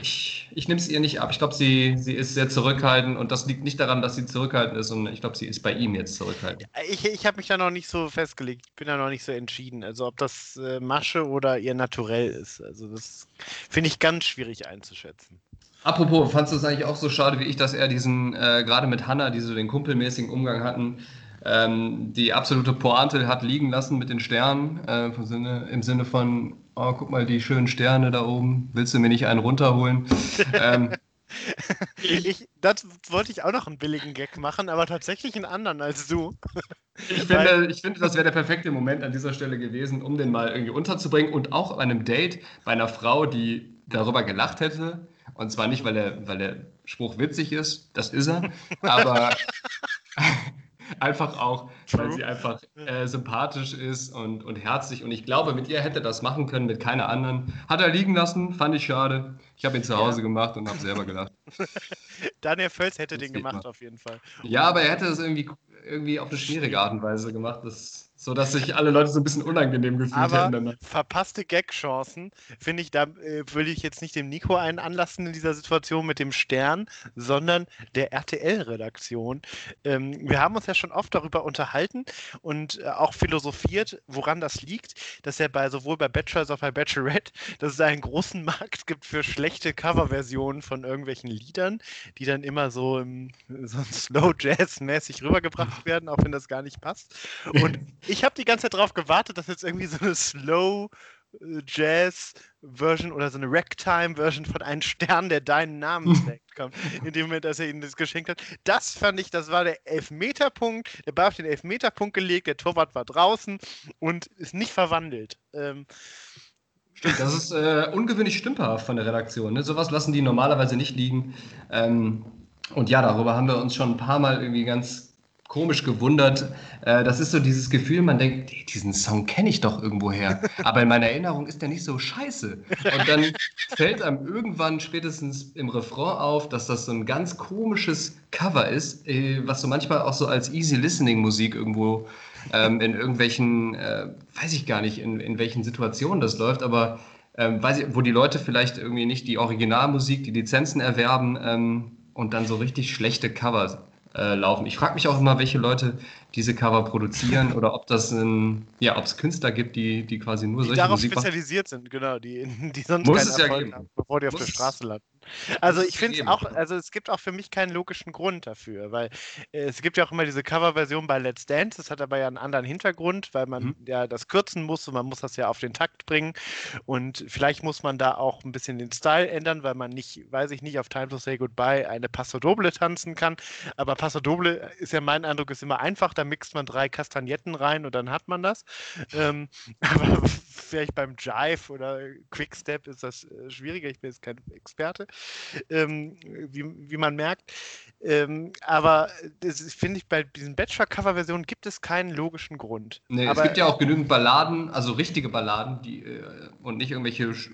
ich, ich nehme es ihr nicht ab. Ich glaube, sie, sie ist sehr zurückhaltend und das liegt nicht daran, dass sie zurückhaltend ist, sondern ich glaube, sie ist bei ihm jetzt zurückhaltend. Ich, ich habe mich da noch nicht so festgelegt. Ich bin da noch nicht so entschieden. Also, ob das äh, Masche oder ihr Naturell ist. Also, das finde ich ganz schwierig einzuschätzen. Apropos, fandest du es eigentlich auch so schade wie ich, dass er diesen, äh, gerade mit Hanna, die so den kumpelmäßigen Umgang hatten, ähm, die absolute Pointe hat liegen lassen mit den Sternen, äh, im, Sinne, im Sinne von, oh, guck mal, die schönen Sterne da oben, willst du mir nicht einen runterholen? ähm, ich, das wollte ich auch noch einen billigen Gag machen, aber tatsächlich einen anderen als du. Ich finde, ich finde das wäre der perfekte Moment an dieser Stelle gewesen, um den mal irgendwie unterzubringen und auch bei einem Date bei einer Frau, die darüber gelacht hätte, und zwar nicht, weil der, weil der Spruch witzig ist, das ist er, aber einfach auch, weil sie einfach äh, sympathisch ist und, und herzlich. Und ich glaube, mit ihr hätte das machen können, mit keiner anderen. Hat er liegen lassen, fand ich schade. Ich habe ihn zu Hause ja. gemacht und habe selber gelacht. Daniel Völz hätte das den gemacht, mal. auf jeden Fall. Ja, aber er hätte das irgendwie, irgendwie auf eine schwierige Art und Weise gemacht. Das so dass sich alle Leute so ein bisschen unangenehm gefühlt Aber hätten. Danach. Verpasste Gag-Chancen, finde ich, da äh, will ich jetzt nicht dem Nico einen anlassen in dieser Situation mit dem Stern, sondern der RTL-Redaktion. Ähm, wir haben uns ja schon oft darüber unterhalten und äh, auch philosophiert, woran das liegt, dass ja bei sowohl bei Bachelor als auch bei Bachelorette, dass es einen großen Markt gibt für schlechte Coverversionen von irgendwelchen Liedern, die dann immer so, im, so Slow Jazz-mäßig rübergebracht werden, auch wenn das gar nicht passt. Und ich habe die ganze Zeit darauf gewartet, dass jetzt irgendwie so eine Slow Jazz-Version oder so eine Ragtime-Version von einem Stern, der deinen Namen trägt, kommt, in dem Moment, dass er ihnen das geschenkt hat. Das fand ich, das war der Elfmeterpunkt. Der Ball auf den Elfmeterpunkt gelegt, der Torwart war draußen und ist nicht verwandelt. Ähm, Stimmt, das ist äh, ungewöhnlich stümperhaft von der Redaktion. Ne? Sowas lassen die normalerweise nicht liegen. Ähm, und ja, darüber haben wir uns schon ein paar Mal irgendwie ganz komisch gewundert. Äh, das ist so dieses Gefühl, man denkt, diesen Song kenne ich doch irgendwo her. Aber in meiner Erinnerung ist der nicht so scheiße. Und dann fällt einem irgendwann spätestens im Refrain auf, dass das so ein ganz komisches Cover ist, äh, was so manchmal auch so als Easy Listening Musik irgendwo ähm, in irgendwelchen, äh, weiß ich gar nicht, in, in welchen Situationen das läuft, aber ähm, weiß ich, wo die Leute vielleicht irgendwie nicht die Originalmusik, die Lizenzen erwerben ähm, und dann so richtig schlechte Covers äh, laufen. Ich frage mich auch immer, welche Leute diese Cover produzieren oder ob das ein, ja, ob es Künstler gibt, die, die quasi nur die solche darauf Musik spezialisiert sind, genau, die, die sonst Muss keinen es ja Erfolg geben. haben, bevor die auf Muss der Straße landen. Also ich finde es auch, also es gibt auch für mich keinen logischen Grund dafür, weil äh, es gibt ja auch immer diese Coverversion bei Let's Dance, das hat aber ja einen anderen Hintergrund, weil man Mhm. ja das kürzen muss und man muss das ja auf den Takt bringen und vielleicht muss man da auch ein bisschen den Style ändern, weil man nicht, weiß ich nicht, auf Time to Say Goodbye eine Passo Doble tanzen kann, aber Passo Doble ist ja mein Eindruck, ist immer einfach, da mixt man drei Kastagnetten rein und dann hat man das. Ähm, aber vielleicht beim Jive oder Quickstep ist das äh, schwieriger. Ich bin jetzt kein Experte, ähm, wie, wie man merkt. Ähm, aber das finde ich, bei diesen Bachelor-Cover-Versionen gibt es keinen logischen Grund. Nee, aber es gibt ja auch genügend Balladen, also richtige Balladen, die, äh, und nicht irgendwelche sch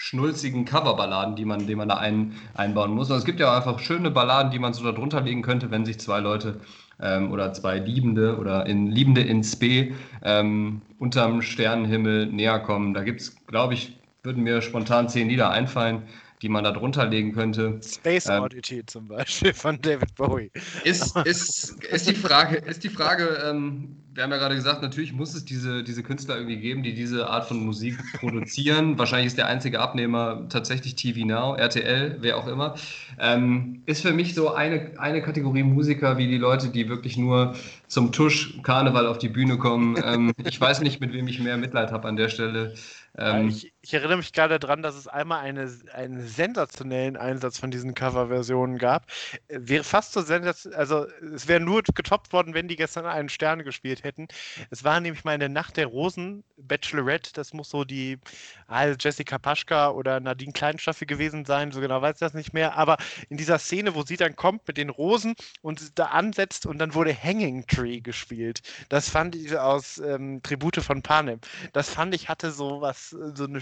schnulzigen Coverballaden, die man, die man da ein, einbauen muss. Und es gibt ja auch einfach schöne Balladen, die man so da drunter legen könnte, wenn sich zwei Leute ähm, oder zwei Liebende oder in Liebende in Spe ähm, unterm Sternenhimmel näher kommen. Da gibt es, glaube ich, würden mir spontan zehn Lieder einfallen, die man da drunter legen könnte. Space ähm, Oddity zum Beispiel von David Bowie. Ist, ist, ist die Frage, ist die Frage ähm, wir haben ja gerade gesagt, natürlich muss es diese, diese Künstler irgendwie geben, die diese Art von Musik produzieren. Wahrscheinlich ist der einzige Abnehmer tatsächlich TV Now, RTL, wer auch immer. Ähm, ist für mich so eine, eine Kategorie Musiker wie die Leute, die wirklich nur zum Tusch Karneval auf die Bühne kommen. Ähm, ich weiß nicht, mit wem ich mehr Mitleid habe an der Stelle. Ähm, ich, ich, erinnere mich gerade daran, dass es einmal eine, einen sensationellen Einsatz von diesen Coverversionen gab. Wäre fast so sensationell, also es wäre nur getoppt worden, wenn die gestern einen Stern gespielt hätten. Es war nämlich mal in der Nacht der Rosen, Bachelorette, das muss so die also Jessica Paschka oder Nadine Kleinstaffel gewesen sein, so genau weiß ich das nicht mehr, aber in dieser Szene, wo sie dann kommt mit den Rosen und da ansetzt und dann wurde Hanging Tree gespielt. Das fand ich aus ähm, Tribute von Panem. Das fand ich hatte so was, so eine,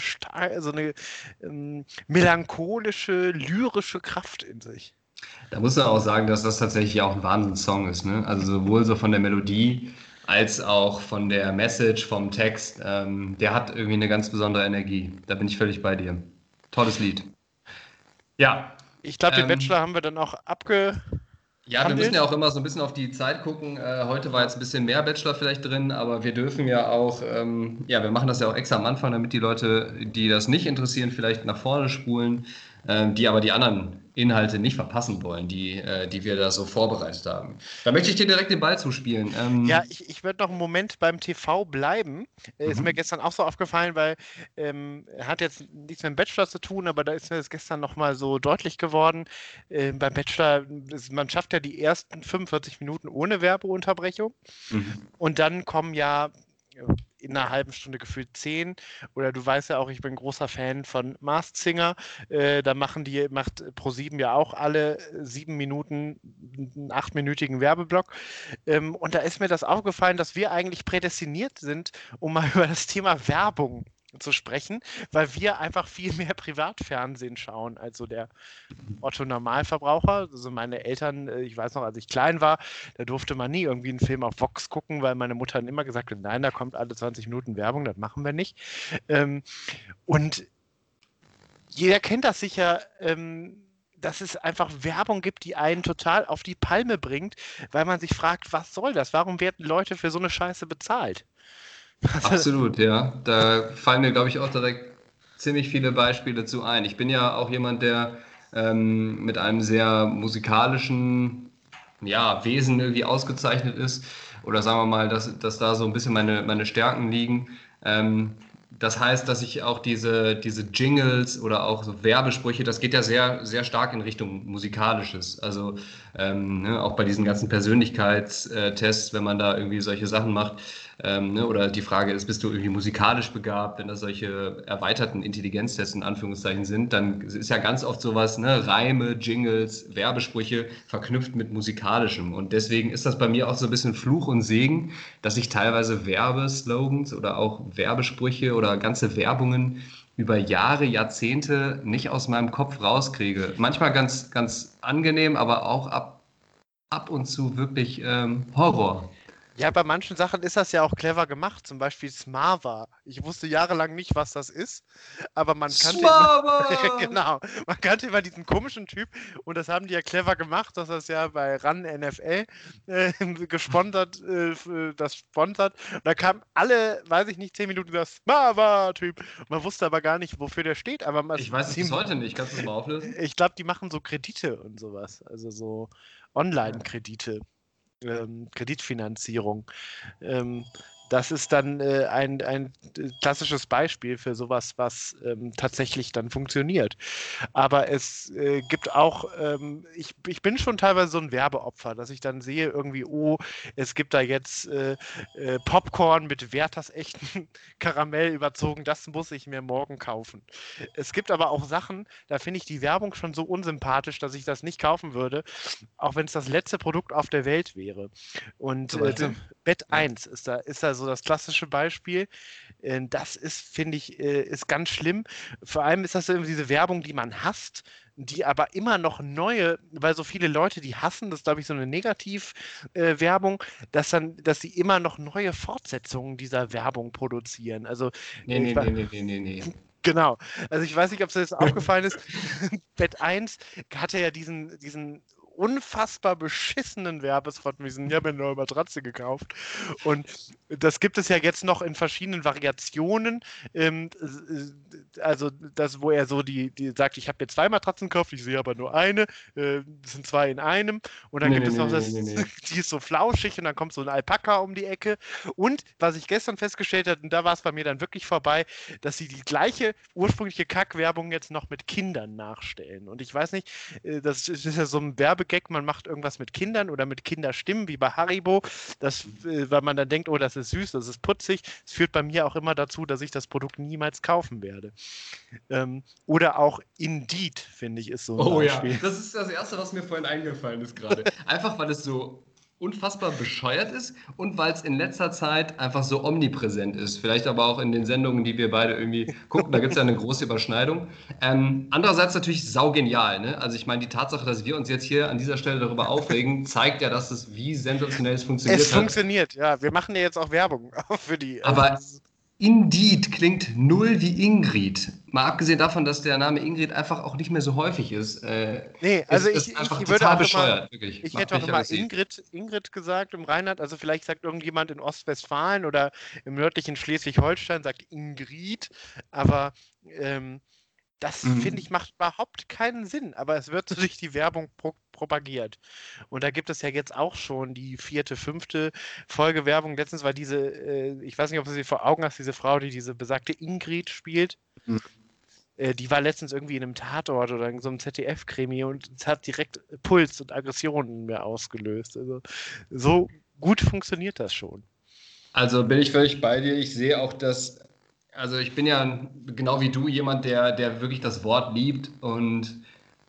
so eine ähm, melancholische, lyrische Kraft in sich. Da muss man auch sagen, dass das tatsächlich auch ein Wahnsinnssong ist. Ne? Also sowohl so von der Melodie als auch von der Message, vom Text. Ähm, der hat irgendwie eine ganz besondere Energie. Da bin ich völlig bei dir. Tolles Lied. Ja. Ich glaube, den Ähm, Bachelor haben wir dann auch abge. Ja, wir Handelt? müssen ja auch immer so ein bisschen auf die Zeit gucken. Äh, heute war jetzt ein bisschen mehr Bachelor vielleicht drin, aber wir dürfen ja auch, ähm, ja, wir machen das ja auch extra am Anfang, damit die Leute, die das nicht interessieren, vielleicht nach vorne spulen, ähm, die aber die anderen Inhalte nicht verpassen wollen, die, äh, die wir da so vorbereitet haben. Da möchte ich dir direkt den Ball zuspielen. Ähm, Ja, ich, ich würde noch einen Moment beim TV bleiben. Äh, Ist Mhm. mir gestern auch so aufgefallen, weil ähm, hat jetzt nichts mit dem Bachelor zu tun, aber da ist mir das gestern nochmal so deutlich geworden. Äh, beim Bachelor, das, man schafft ja die ersten 45 Minuten ohne Werbeunterbrechung. mhm. Und dann kommen ja in einer halben Stunde gefühlt zehn. Oder du weißt ja auch, ich bin großer Fan von Masked Singer. Äh, da machen die, macht Pro7 ja auch alle sieben Minuten einen achtminütigen Werbeblock. Ähm, und da ist mir das aufgefallen, dass wir eigentlich prädestiniert sind, um mal über das Thema Werbung zu sprechen, weil wir einfach viel mehr Privatfernsehen schauen als so der Otto Normalverbraucher. Also meine Eltern, äh, ich weiß noch, als ich klein war, da durfte man nie irgendwie einen Film auf Vox gucken, weil meine Mutter dann immer gesagt hat, nein, da kommt alle 20 Minuten Werbung, das machen wir nicht. Ähm, und jeder kennt das sicher, ähm, dass es einfach Werbung gibt, die einen total auf die Palme bringt, weil man sich fragt, was soll das? Warum werden Leute für so eine Scheiße bezahlt? Absolut, ja. Da fallen mir, glaube ich, auch direkt ziemlich viele Beispiele zu ein. Ich bin ja auch jemand, der ähm, mit einem sehr musikalischen ja, Wesen irgendwie ausgezeichnet ist. Oder sagen wir mal, dass, dass da so ein bisschen meine, meine Stärken liegen. Ähm, das heißt, dass ich auch diese, diese Jingles oder auch so Werbesprüche, das geht ja sehr, sehr stark in Richtung Musikalisches. Also ähm, ne, auch bei diesen ganzen Persönlichkeitstests, wenn man da irgendwie solche Sachen macht, ähm, ne, oder die Frage ist, bist du irgendwie musikalisch begabt, wenn das solche erweiterten Intelligenztests in Anführungszeichen sind, dann ist ja ganz oft sowas, ne, Reime, Jingles, Werbesprüche verknüpft mit musikalischem. Und deswegen ist das bei mir auch so ein bisschen Fluch und Segen, dass ich teilweise Werbeslogans oder auch Werbesprüche oder ganze Werbungen über Jahre, Jahrzehnte nicht aus meinem Kopf rauskriege. Manchmal ganz, ganz angenehm, aber auch ab, ab und zu wirklich ähm, Horror. Ja, bei manchen Sachen ist das ja auch clever gemacht, zum Beispiel Smava. Ich wusste jahrelang nicht, was das ist, aber man kannte, immer, genau, man kannte immer diesen komischen Typ und das haben die ja clever gemacht, dass das ja bei RAN NFL äh, gesponsert, äh, das sponsert. Und da kam alle, weiß ich nicht, zehn Minuten der Smava-Typ. Man wusste aber gar nicht, wofür der steht. Aber ich weiß es bis heute nicht. Kannst du das mal auflösen? Ich glaube, die machen so Kredite und sowas, also so Online-Kredite ähm, Kreditfinanzierung. Ähm, das ist dann äh, ein, ein klassisches Beispiel für sowas, was ähm, tatsächlich dann funktioniert. Aber es äh, gibt auch, ähm, ich, ich bin schon teilweise so ein Werbeopfer, dass ich dann sehe irgendwie, oh, es gibt da jetzt äh, äh Popcorn mit Werthers echten Karamell überzogen, das muss ich mir morgen kaufen. Es gibt aber auch Sachen, da finde ich die Werbung schon so unsympathisch, dass ich das nicht kaufen würde, auch wenn es das letzte Produkt auf der Welt wäre. Und äh, Bett 1 ist da, ist da so das klassische Beispiel. Äh, das ist, finde ich, äh, ist ganz schlimm. Vor allem ist das irgendwie diese Werbung, die man hasst, die aber immer noch neue, weil so viele Leute die hassen, das ist, glaube ich, so eine Negativwerbung, äh, dass dann, dass sie immer noch neue Fortsetzungen dieser Werbung produzieren. Also, nee, nee, nee, nee, nee, nee. Genau. Also ich weiß nicht, ob es jetzt aufgefallen ist. Bett 1 hatte ja diesen, diesen unfassbar beschissenen Werbespot mit diesem, ich habe mir eine neue Matratze gekauft. Und das gibt es ja jetzt noch in verschiedenen Variationen. Ähm, also das, wo er so die, die sagt, ich habe mir zwei Matratzen gekauft, ich sehe aber nur eine. Äh, das sind zwei in einem. Und dann nee, gibt nee, es noch nee, das, die ist so flauschig und dann kommt so ein Alpaka um die Ecke. Und was ich gestern festgestellt habe, und da war es bei mir dann wirklich vorbei, dass sie die gleiche ursprüngliche Kackwerbung jetzt noch mit Kindern nachstellen. Und ich weiß nicht, äh, das ist ja so ein Werbe Werbegag, man macht irgendwas mit Kindern oder mit Kinderstimmen, wie bei Haribo, das, äh, weil man dann denkt, oh, das ist süß, das ist putzig. Es führt bei mir auch immer dazu, dass ich das Produkt niemals kaufen werde. Ähm, oder auch Indeed, finde ich, ist so ein Oh Beispiel. ja, das ist das Erste, was mir vorhin eingefallen ist gerade. Einfach, weil es so unfassbar bescheuert ist und weil es in letzter Zeit einfach so omnipräsent ist. Vielleicht aber auch in den Sendungen, die wir beide irgendwie gucken, da gibt es ja eine große Überschneidung. Ähm, andererseits natürlich saugenial. Ne? Also ich meine, die Tatsache, dass wir uns jetzt hier an dieser Stelle darüber aufregen, zeigt ja, dass es wie sensationell es funktioniert. Es funktioniert, ja. Wir machen ja jetzt auch Werbung für die. Aber also Indeed klingt null wie Ingrid. Mal abgesehen davon, dass der Name Ingrid einfach auch nicht mehr so häufig ist. Äh, nee, also ist, ich, ist ich, ich würde auch bescheuert, immer, Ich Macht hätte auch immer Ingrid, Ingrid gesagt im Rheinland. Also vielleicht sagt irgendjemand in Ostwestfalen oder im nördlichen Schleswig-Holstein sagt Ingrid, aber ähm, das mhm. finde ich macht überhaupt keinen Sinn, aber es wird so durch die Werbung pro propagiert. Und da gibt es ja jetzt auch schon die vierte, fünfte Folge Werbung. Letztens war diese, äh, ich weiß nicht, ob du sie vor Augen hast, diese Frau, die diese besagte Ingrid spielt. Mhm. Äh, die war letztens irgendwie in einem Tatort oder in so einem ZDF-Krimi und es hat direkt Puls und Aggressionen mir ausgelöst. Also so gut funktioniert das schon. Also bin ich völlig bei dir. Ich sehe auch, dass also ich bin ja genau wie du jemand, der, der wirklich das Wort liebt und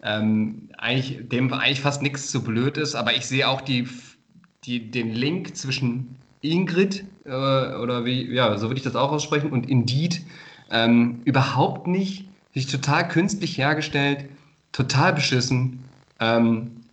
ähm, eigentlich, dem eigentlich fast nichts zu blöd ist, aber ich sehe auch die, die, den Link zwischen Ingrid, äh, oder wie, ja, so würde ich das auch aussprechen, und Indeed ähm, überhaupt nicht, sich total künstlich hergestellt, total beschissen. Ähm,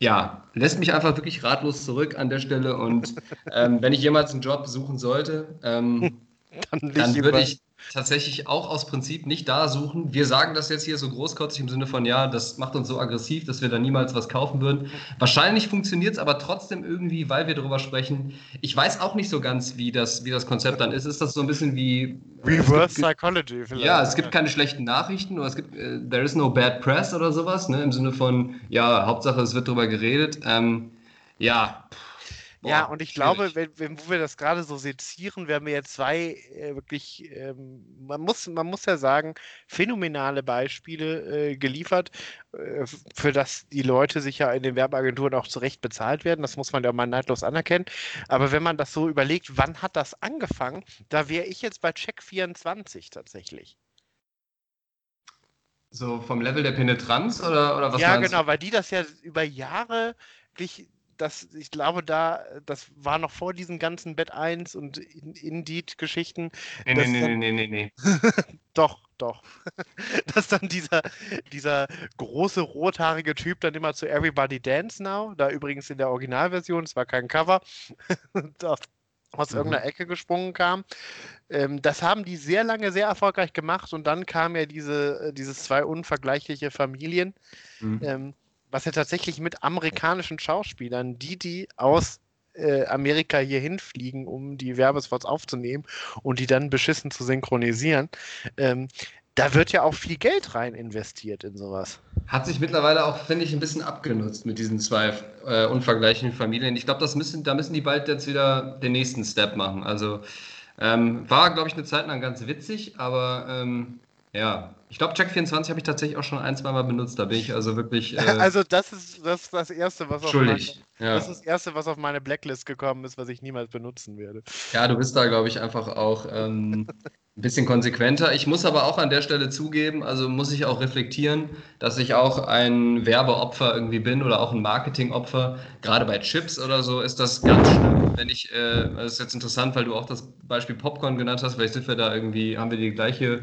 ja, lässt mich einfach wirklich ratlos zurück an der Stelle und ähm, wenn ich jemals einen Job suchen sollte, ähm, dann, dann würde ich tatsächlich auch aus Prinzip nicht da suchen. Wir sagen das jetzt hier so großkotzig im Sinne von, ja, das macht uns so aggressiv, dass wir da niemals was kaufen würden. Wahrscheinlich funktioniert es aber trotzdem irgendwie, weil wir darüber sprechen. Ich weiß auch nicht so ganz, wie das, wie das Konzept dann ist. Ist das so ein bisschen wie. Reverse gibt, Psychology vielleicht. Ja, es gibt keine schlechten Nachrichten oder es gibt, uh, there is no bad press oder sowas, ne? Im Sinne von, ja, Hauptsache es wird darüber geredet. Ähm, ja. Boah, ja, und ich schwierig. glaube, wenn, wenn, wo wir das gerade so sezieren, werden wir jetzt zwei äh, wirklich, ähm, man, muss, man muss ja sagen, phänomenale Beispiele äh, geliefert, äh, für das die Leute sich ja in den Werbeagenturen auch zurecht bezahlt werden. Das muss man ja mal neidlos anerkennen. Aber wenn man das so überlegt, wann hat das angefangen, da wäre ich jetzt bei Check 24 tatsächlich. So vom Level der Penetranz oder, oder was Ja, genau, weil die das ja über Jahre wirklich das, ich glaube, da, das war noch vor diesen ganzen Bett 1 und Indeed-Geschichten. Nee, nee, nee, nee, nee, nee. doch, doch. dass dann dieser, dieser große rothaarige Typ dann immer zu Everybody Dance Now, da übrigens in der Originalversion, es war kein Cover, aus mhm. irgendeiner Ecke gesprungen kam. Ähm, das haben die sehr lange sehr erfolgreich gemacht und dann kam ja diese, äh, dieses zwei unvergleichliche Familien. Mhm. Ähm, was ja tatsächlich mit amerikanischen Schauspielern, die die aus äh, Amerika hier hinfliegen, um die Werbespots aufzunehmen und die dann beschissen zu synchronisieren. Ähm, da wird ja auch viel Geld rein investiert in sowas. Hat sich mittlerweile auch, finde ich, ein bisschen abgenutzt mit diesen zwei äh, unvergleichlichen Familien. Ich glaube, das müssen, da müssen die bald jetzt wieder den nächsten Step machen. Also ähm, war, glaube ich, eine Zeit lang ganz witzig, aber ähm, ja, ich glaube, Check24 habe ich tatsächlich auch schon ein, zwei Mal benutzt. Da bin ich also wirklich. Äh, also, das ist, das ist das Erste, was auf, meine, ja. das ist das Erste, was auf meine Blacklist gekommen ist, was ich niemals benutzen werde. Ja, du bist da, glaube ich, einfach auch ähm, ein bisschen konsequenter. Ich muss aber auch an der Stelle zugeben, also muss ich auch reflektieren, dass ich auch ein Werbeopfer irgendwie bin oder auch ein Marketingopfer. Gerade bei Chips oder so ist das ganz schlimm. Wenn ich, äh, das ist jetzt interessant, weil du auch das Beispiel Popcorn genannt hast, vielleicht sind wir da irgendwie, haben wir die gleiche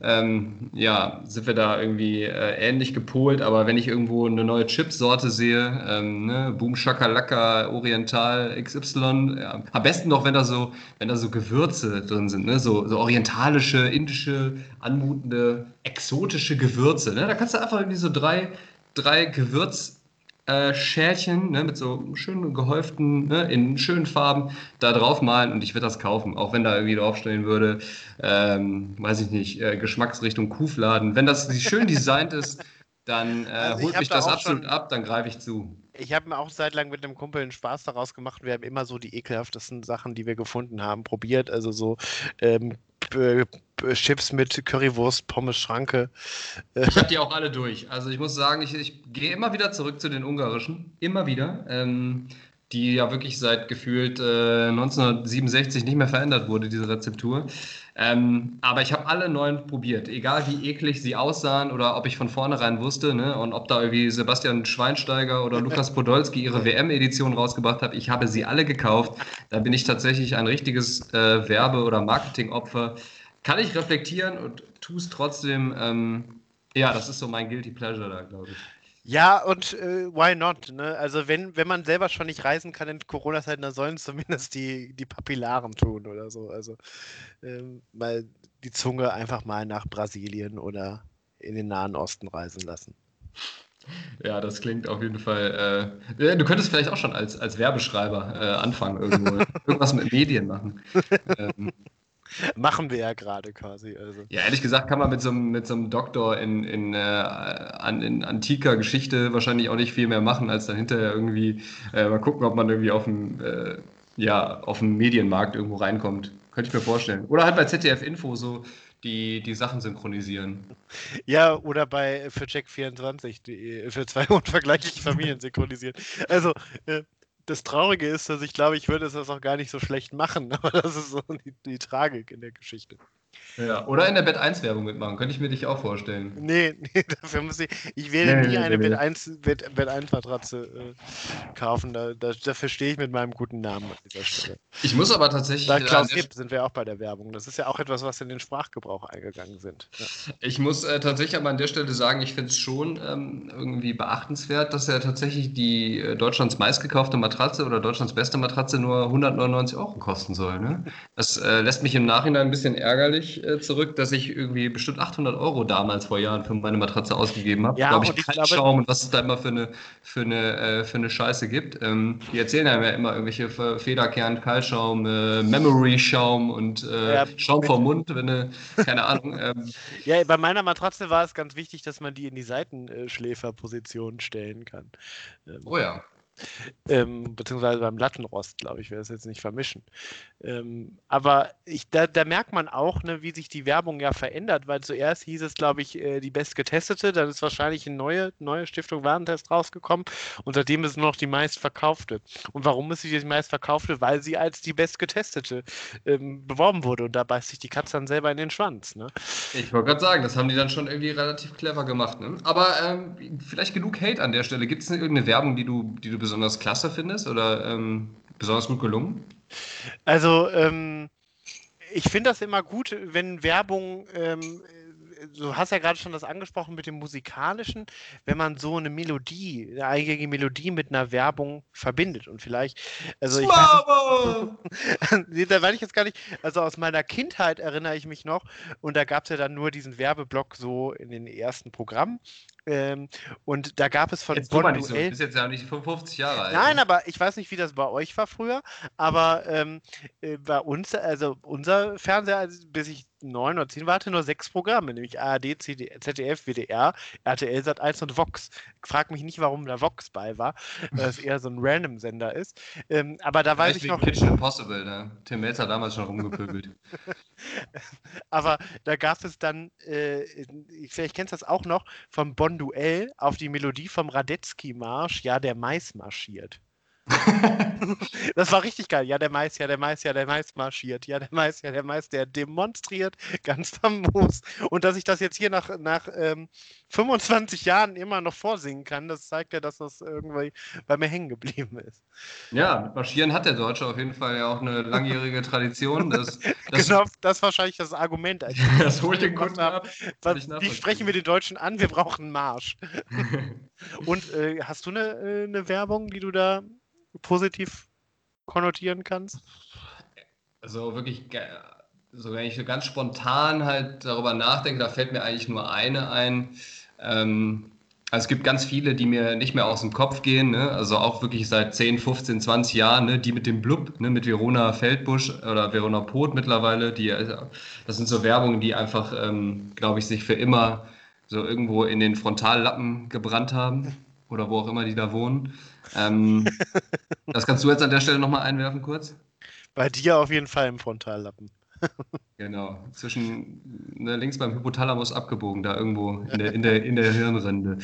ähm, ja, sind wir da irgendwie äh, ähnlich gepolt. Aber wenn ich irgendwo eine neue Chipsorte sehe, ähm, ne, Boom Shakalaka, Oriental XY, ja, am besten noch, wenn da so, wenn da so Gewürze drin sind, ne, so, so orientalische, indische, anmutende, exotische Gewürze. Ne? Da kannst du einfach irgendwie so drei, drei Gewürz äh, Schälchen ne, mit so schön gehäuften, ne, in schönen Farben da drauf malen und ich würde das kaufen, auch wenn da irgendwie draufstehen würde, ähm, weiß ich nicht, äh, Geschmacksrichtung Kuhfladen. Wenn das schön designt ist, dann äh, also holt mich das absolut schon, ab, dann greife ich zu. Ich habe mir auch seit lang mit einem Kumpel einen Spaß daraus gemacht. Wir haben immer so die ekelhaftesten Sachen, die wir gefunden haben, probiert. Also so ähm, Chips mit Currywurst, Pommes, Schranke. Ich habe die auch alle durch. Also ich muss sagen, ich, ich gehe immer wieder zurück zu den ungarischen. Immer wieder. Ähm, die ja wirklich seit gefühlt äh, 1967 nicht mehr verändert wurde, diese Rezeptur. Ähm, aber ich habe alle neuen probiert, egal wie eklig sie aussahen oder ob ich von vornherein wusste ne, und ob da irgendwie Sebastian Schweinsteiger oder Lukas Podolski ihre WM-Edition rausgebracht haben. Ich habe sie alle gekauft. Da bin ich tatsächlich ein richtiges äh, Werbe- oder Marketingopfer. Kann ich reflektieren und tue es trotzdem. Ähm, ja, das ist so mein Guilty Pleasure da, glaube ich. Ja, und äh, why not? Ne? Also wenn, wenn man selber schon nicht reisen kann in Corona-Zeiten, dann sollen zumindest die, die Papillaren tun oder so. Also ähm, mal die Zunge einfach mal nach Brasilien oder in den Nahen Osten reisen lassen. Ja, das klingt auf jeden Fall. Äh, du könntest vielleicht auch schon als, als Werbeschreiber äh, anfangen, irgendwo. irgendwas mit Medien machen. Ähm, Machen wir ja gerade quasi. Also. Ja, ehrlich gesagt kann man mit so einem, mit so einem Doktor in, in, äh, in antiker Geschichte wahrscheinlich auch nicht viel mehr machen, als dann hinterher irgendwie äh, mal gucken, ob man irgendwie auf dem, äh, ja, auf dem Medienmarkt irgendwo reinkommt. Könnte ich mir vorstellen. Oder halt bei ZDF Info so die, die Sachen synchronisieren. Ja, oder bei für Check24, die, für zwei unvergleichliche Familien synchronisieren. Also, äh, das Traurige ist, dass ich glaube, ich würde es das auch gar nicht so schlecht machen, aber das ist so die, die Tragik in der Geschichte. Ja, oder in der Bett 1 Werbung mitmachen, könnte ich mir dich auch vorstellen. Nee, nee dafür muss ich. Ich werde nee, nie nee, eine nee. Bett 1 Bett, Bett 1 Matratze äh, kaufen. Da, da, dafür stehe ich mit meinem guten Namen an dieser Stelle. Ich muss aber tatsächlich. Bei Klaus Hipp sind wir auch bei der Werbung. Das ist ja auch etwas, was in den Sprachgebrauch eingegangen sind. Ja. Ich muss äh, tatsächlich aber an der Stelle sagen, ich finde es schon ähm, irgendwie beachtenswert, dass ja tatsächlich die äh, Deutschlands meistgekaufte Matratze oder Deutschlands beste Matratze nur 199 Euro kosten soll. Ne? Das äh, lässt mich im Nachhinein ein bisschen ärgerlich äh, zurück, dass ich irgendwie bestimmt 800 Euro damals vor Jahren für meine Matratze ausgegeben habe. Ja, glaube ich, Kaltschaum und was es da immer für eine, für eine, äh, für eine Scheiße gibt. Ähm, die erzählen ja immer irgendwelche Federkern, Kaltschaum, äh, Memory-Schaum und äh, ja, Schaum vom Mund, wenn du, keine Ahnung. Ähm. Ja, bei meiner Matratze war es ganz wichtig, dass man die in die Seitenschläferposition stellen kann. Ähm, oh ja. Ähm, beziehungsweise beim Lattenrost, glaube ich, wäre es jetzt nicht vermischen. Ähm, aber ich, da, da, merkt man auch, ne, wie sich die Werbung ja verändert, weil zuerst hieß es, glaube ich, äh, die bestgetestete, dann ist wahrscheinlich eine neue, neue Stiftung Warentest rausgekommen und seitdem ist nur noch die meistverkaufte. Und warum ist sie die meistverkaufte? Weil sie als die bestgetestete ähm, beworben wurde und da beißt sich die Katze dann selber in den Schwanz. Ne? Ich wollte gerade sagen, das haben die dann schon irgendwie relativ clever gemacht. Ne? Aber ähm, vielleicht genug Hate an der Stelle. Gibt es irgendeine Werbung, die du, die du besonders klasse findest oder ähm, besonders gut gelungen? Also, ähm, ich finde das immer gut, wenn Werbung ähm, du hast ja gerade schon das angesprochen mit dem musikalischen, wenn man so eine Melodie, eine eigene Melodie mit einer Werbung verbindet und vielleicht, also ich weiß, da weiß ich jetzt gar nicht, also aus meiner Kindheit erinnere ich mich noch und da gab es ja dann nur diesen Werbeblock so in den ersten Programmen ähm, und da gab es von jetzt Bon so. Du bist jetzt ja nicht 55 Jahre alt. Nein, ne? aber ich weiß nicht, wie das bei euch war früher, aber ähm, äh, bei uns, also unser Fernseher, also bis ich neun oder zehn war, hatte nur sechs Programme, nämlich ARD, CD, ZDF, WDR, RTL Sat 1 und Vox. Frag mich nicht, warum da Vox bei war, weil es eher so ein Random-Sender ist. Ähm, aber da Vielleicht weiß ich noch. Kitchen Impossible, ne? Tim Melzer damals schon rumgepöbelt. aber da gab es dann, äh, vielleicht kennst du das auch noch, vom Bonduell auf die Melodie vom Radetzky-Marsch, ja, der Mais marschiert. das war richtig geil. Ja, der Mais, ja, der Mais, ja, der Mais marschiert. Ja, der Mais, ja, der Mais, der demonstriert. Ganz famos. Und dass ich das jetzt hier nach, nach ähm, 25 Jahren immer noch vorsingen kann, das zeigt ja, dass das irgendwie bei mir hängen geblieben ist. Ja, mit Marschieren hat der Deutsche auf jeden Fall ja auch eine langjährige Tradition. Das, das genau, das ist wahrscheinlich das Argument. das hole ich den Kunden ab. Wie sprechen wir den Deutschen an? Wir brauchen Marsch. Und äh, hast du eine, äh, eine Werbung, die du da positiv konnotieren kannst? Also wirklich, so wenn ich so ganz spontan halt darüber nachdenke, da fällt mir eigentlich nur eine ein. Ähm, also es gibt ganz viele, die mir nicht mehr aus dem Kopf gehen, ne? also auch wirklich seit 10, 15, 20 Jahren, ne? die mit dem Blub, ne? mit Verona Feldbusch oder Verona Poth mittlerweile, die, das sind so Werbungen, die einfach, ähm, glaube ich, sich für immer so irgendwo in den Frontallappen gebrannt haben oder wo auch immer die da wohnen. Ähm, das kannst du jetzt an der Stelle nochmal einwerfen kurz? Bei dir auf jeden Fall im Frontallappen. genau, zwischen ne, links beim Hypothalamus abgebogen, da irgendwo in der, in der, in der Hirnrinde.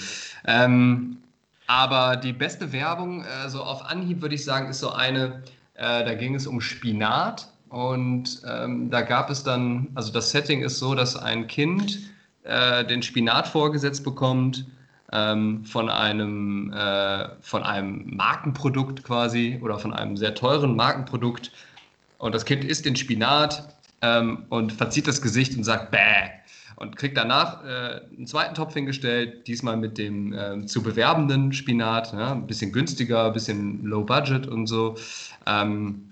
Ähm, aber die beste Werbung, äh, so auf Anhieb würde ich sagen, ist so eine, äh, da ging es um Spinat und ähm, da gab es dann, also das Setting ist so, dass ein Kind äh, den Spinat vorgesetzt bekommt ähm, von, einem, äh, von einem Markenprodukt quasi oder von einem sehr teuren Markenprodukt. Und das Kind isst den Spinat ähm, und verzieht das Gesicht und sagt Bäh. Und kriegt danach äh, einen zweiten Topf hingestellt, diesmal mit dem äh, zu bewerbenden Spinat, ja, ein bisschen günstiger, ein bisschen low budget und so. Ähm,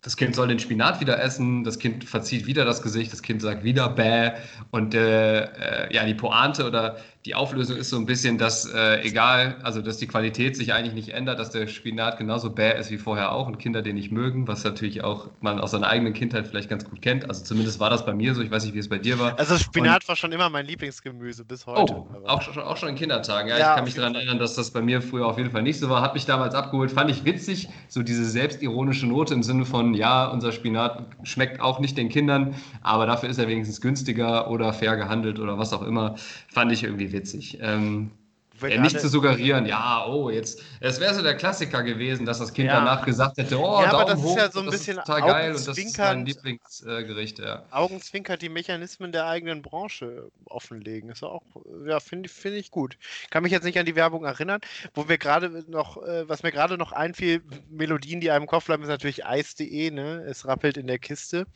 das Kind soll den Spinat wieder essen, das Kind verzieht wieder das Gesicht, das Kind sagt wieder Bäh. Und äh, äh, ja, die Pointe oder die Auflösung ist so ein bisschen, dass äh, egal, also dass die Qualität sich eigentlich nicht ändert, dass der Spinat genauso bäh ist wie vorher auch und Kinder den nicht mögen, was natürlich auch man aus seiner eigenen Kindheit vielleicht ganz gut kennt. Also zumindest war das bei mir so, ich weiß nicht, wie es bei dir war. Also Spinat und, war schon immer mein Lieblingsgemüse bis heute. Oh, auch schon, auch schon in Kindertagen. Ja, ja ich kann mich daran erinnern, dass das bei mir früher auf jeden Fall nicht so war. Hat mich damals abgeholt, fand ich witzig, so diese selbstironische Note im Sinne von, ja, unser Spinat schmeckt auch nicht den Kindern, aber dafür ist er wenigstens günstiger oder fair gehandelt oder was auch immer. Fand ich irgendwie witzig witzig. Ähm, äh, nicht zu suggerieren, ja, oh, jetzt, es wäre so der Klassiker gewesen, dass das Kind ja. danach gesagt hätte, oh, ja, Daumen aber das hoch, ist ja so ein bisschen total geil und das ist mein Lieblingsgericht, ja. Augenzwinkert die Mechanismen der eigenen Branche offenlegen. Ist auch, ja, finde find ich gut. Kann mich jetzt nicht an die Werbung erinnern, wo wir gerade noch, äh, was mir gerade noch einfiel, Melodien, die einem im Kopf bleiben, ist natürlich Eis.de, ne? Es rappelt in der Kiste.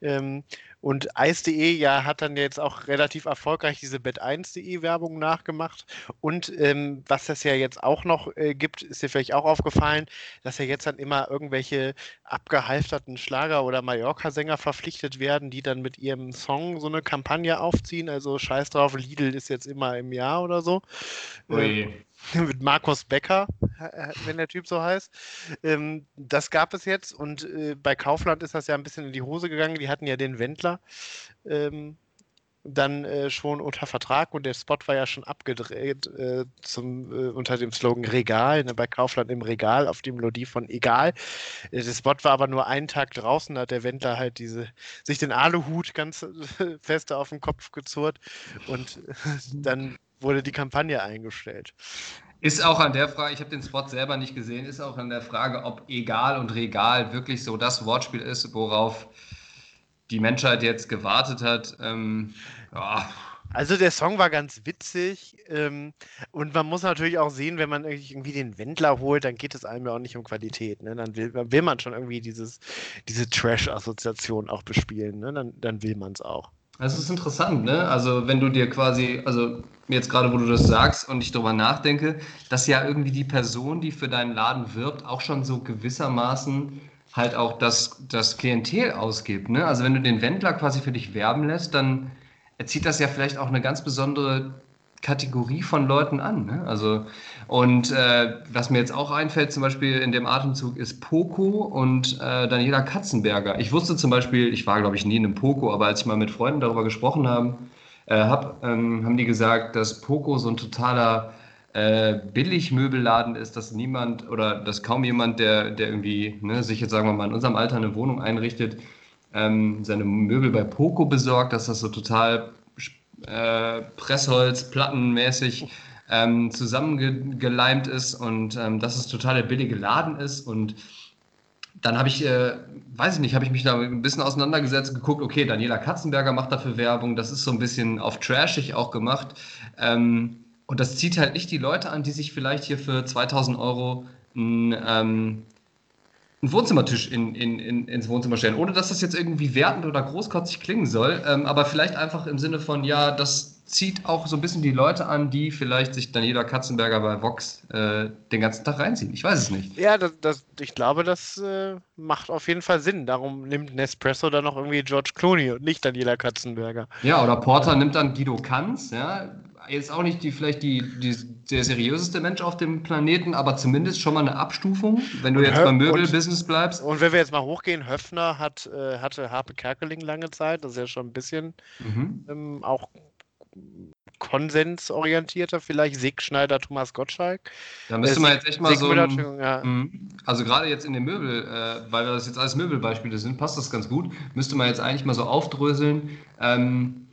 Ähm, und Eis.de ja hat dann jetzt auch relativ erfolgreich diese Bet1.de Werbung nachgemacht. Und ähm, was das ja jetzt auch noch äh, gibt, ist dir vielleicht auch aufgefallen, dass ja jetzt dann immer irgendwelche abgehalfterten Schlager- oder Mallorca-Sänger verpflichtet werden, die dann mit ihrem Song so eine Kampagne aufziehen. Also scheiß drauf, Lidl ist jetzt immer im Jahr oder so. Ähm, mit Markus Becker, wenn der Typ so heißt. Ähm, das gab es jetzt und äh, bei Kaufland ist das ja ein bisschen in die Hose gegangen. Die hatten ja den Wendler ähm, dann äh, schon unter Vertrag und der Spot war ja schon abgedreht äh, zum, äh, unter dem Slogan Regal, ne, bei Kaufland im Regal auf die Melodie von Egal. Äh, der Spot war aber nur einen Tag draußen, da hat der Wendler halt diese, sich den Aluhut ganz fest auf den Kopf gezurrt und dann wurde die Kampagne eingestellt. Ist auch an der Frage, ich habe den Spot selber nicht gesehen, ist auch an der Frage, ob Egal und Regal wirklich so das Wortspiel ist, worauf die Menschheit jetzt gewartet hat. Ähm, ja. Also der Song war ganz witzig ähm, und man muss natürlich auch sehen, wenn man irgendwie den Wendler holt, dann geht es einem ja auch nicht um Qualität. Ne? Dann, will, will man schon irgendwie dieses, diese Trash-Assoziation auch bespielen. Ne? Dann, dann will man es auch. Das ist interessant, ne? Also wenn du dir quasi, also jetzt gerade, wo du das sagst und ich darüber nachdenke, dass ja irgendwie die Person, die für deinen Laden wirbt, auch schon so gewissermaßen halt auch das, das Klientel ausgibt. Ne? Also wenn du den Wendler quasi für dich werben lässt, dann erzieht das ja vielleicht auch eine ganz besondere Kategorie von Leuten an. Ne? Also, und äh, was mir jetzt auch einfällt, zum Beispiel in dem Atemzug, ist Poco und äh, Daniela Katzenberger. Ich wusste zum Beispiel, ich war glaube ich nie in einem Poco, aber als ich mal mit Freunden darüber gesprochen habe, äh, hab, ähm, haben die gesagt, dass Poco so ein totaler äh, Billigmöbelladen ist, dass niemand oder dass kaum jemand, der, der irgendwie ne, sich jetzt sagen wir mal in unserem Alter eine Wohnung einrichtet, ähm, seine Möbel bei Poco besorgt, dass das so total äh, Pressholz, plattenmäßig ähm, zusammengeleimt ist und ähm, dass es total der billige Laden ist und dann habe ich, äh, weiß ich nicht, habe ich mich da ein bisschen auseinandergesetzt, geguckt, okay, Daniela Katzenberger macht dafür Werbung, das ist so ein bisschen auf trashig auch gemacht. Ähm, und das zieht halt nicht die Leute an, die sich vielleicht hier für 2000 Euro ein, ähm, einen Wohnzimmertisch in, in, in, ins Wohnzimmer stellen, ohne dass das jetzt irgendwie wertend oder großkotzig klingen soll, ähm, aber vielleicht einfach im Sinne von, ja, das zieht auch so ein bisschen die Leute an, die vielleicht sich Daniela Katzenberger bei Vox äh, den ganzen Tag reinziehen. Ich weiß es nicht. Ja, das, das, ich glaube, das äh, macht auf jeden Fall Sinn. Darum nimmt Nespresso dann noch irgendwie George Clooney und nicht Daniela Katzenberger. Ja, oder Porter nimmt dann Guido Kanz, ja, jetzt auch nicht die, vielleicht die, die, der seriöseste Mensch auf dem Planeten, aber zumindest schon mal eine Abstufung, wenn du und jetzt beim Möbelbusiness bleibst. Und wenn wir jetzt mal hochgehen, Höfner hat, äh, hatte Harpe Kerkeling lange Zeit, das ist ja schon ein bisschen mhm. ähm, auch konsensorientierter, vielleicht Siegschneider, Thomas Gottschalk. Da müsste äh, man jetzt echt mal so. Ein, ja. Mhm. Also gerade jetzt in den Möbel, äh, weil das jetzt alles Möbelbeispiele sind, passt das ganz gut. Müsste man jetzt eigentlich mal so aufdröseln. Ähm,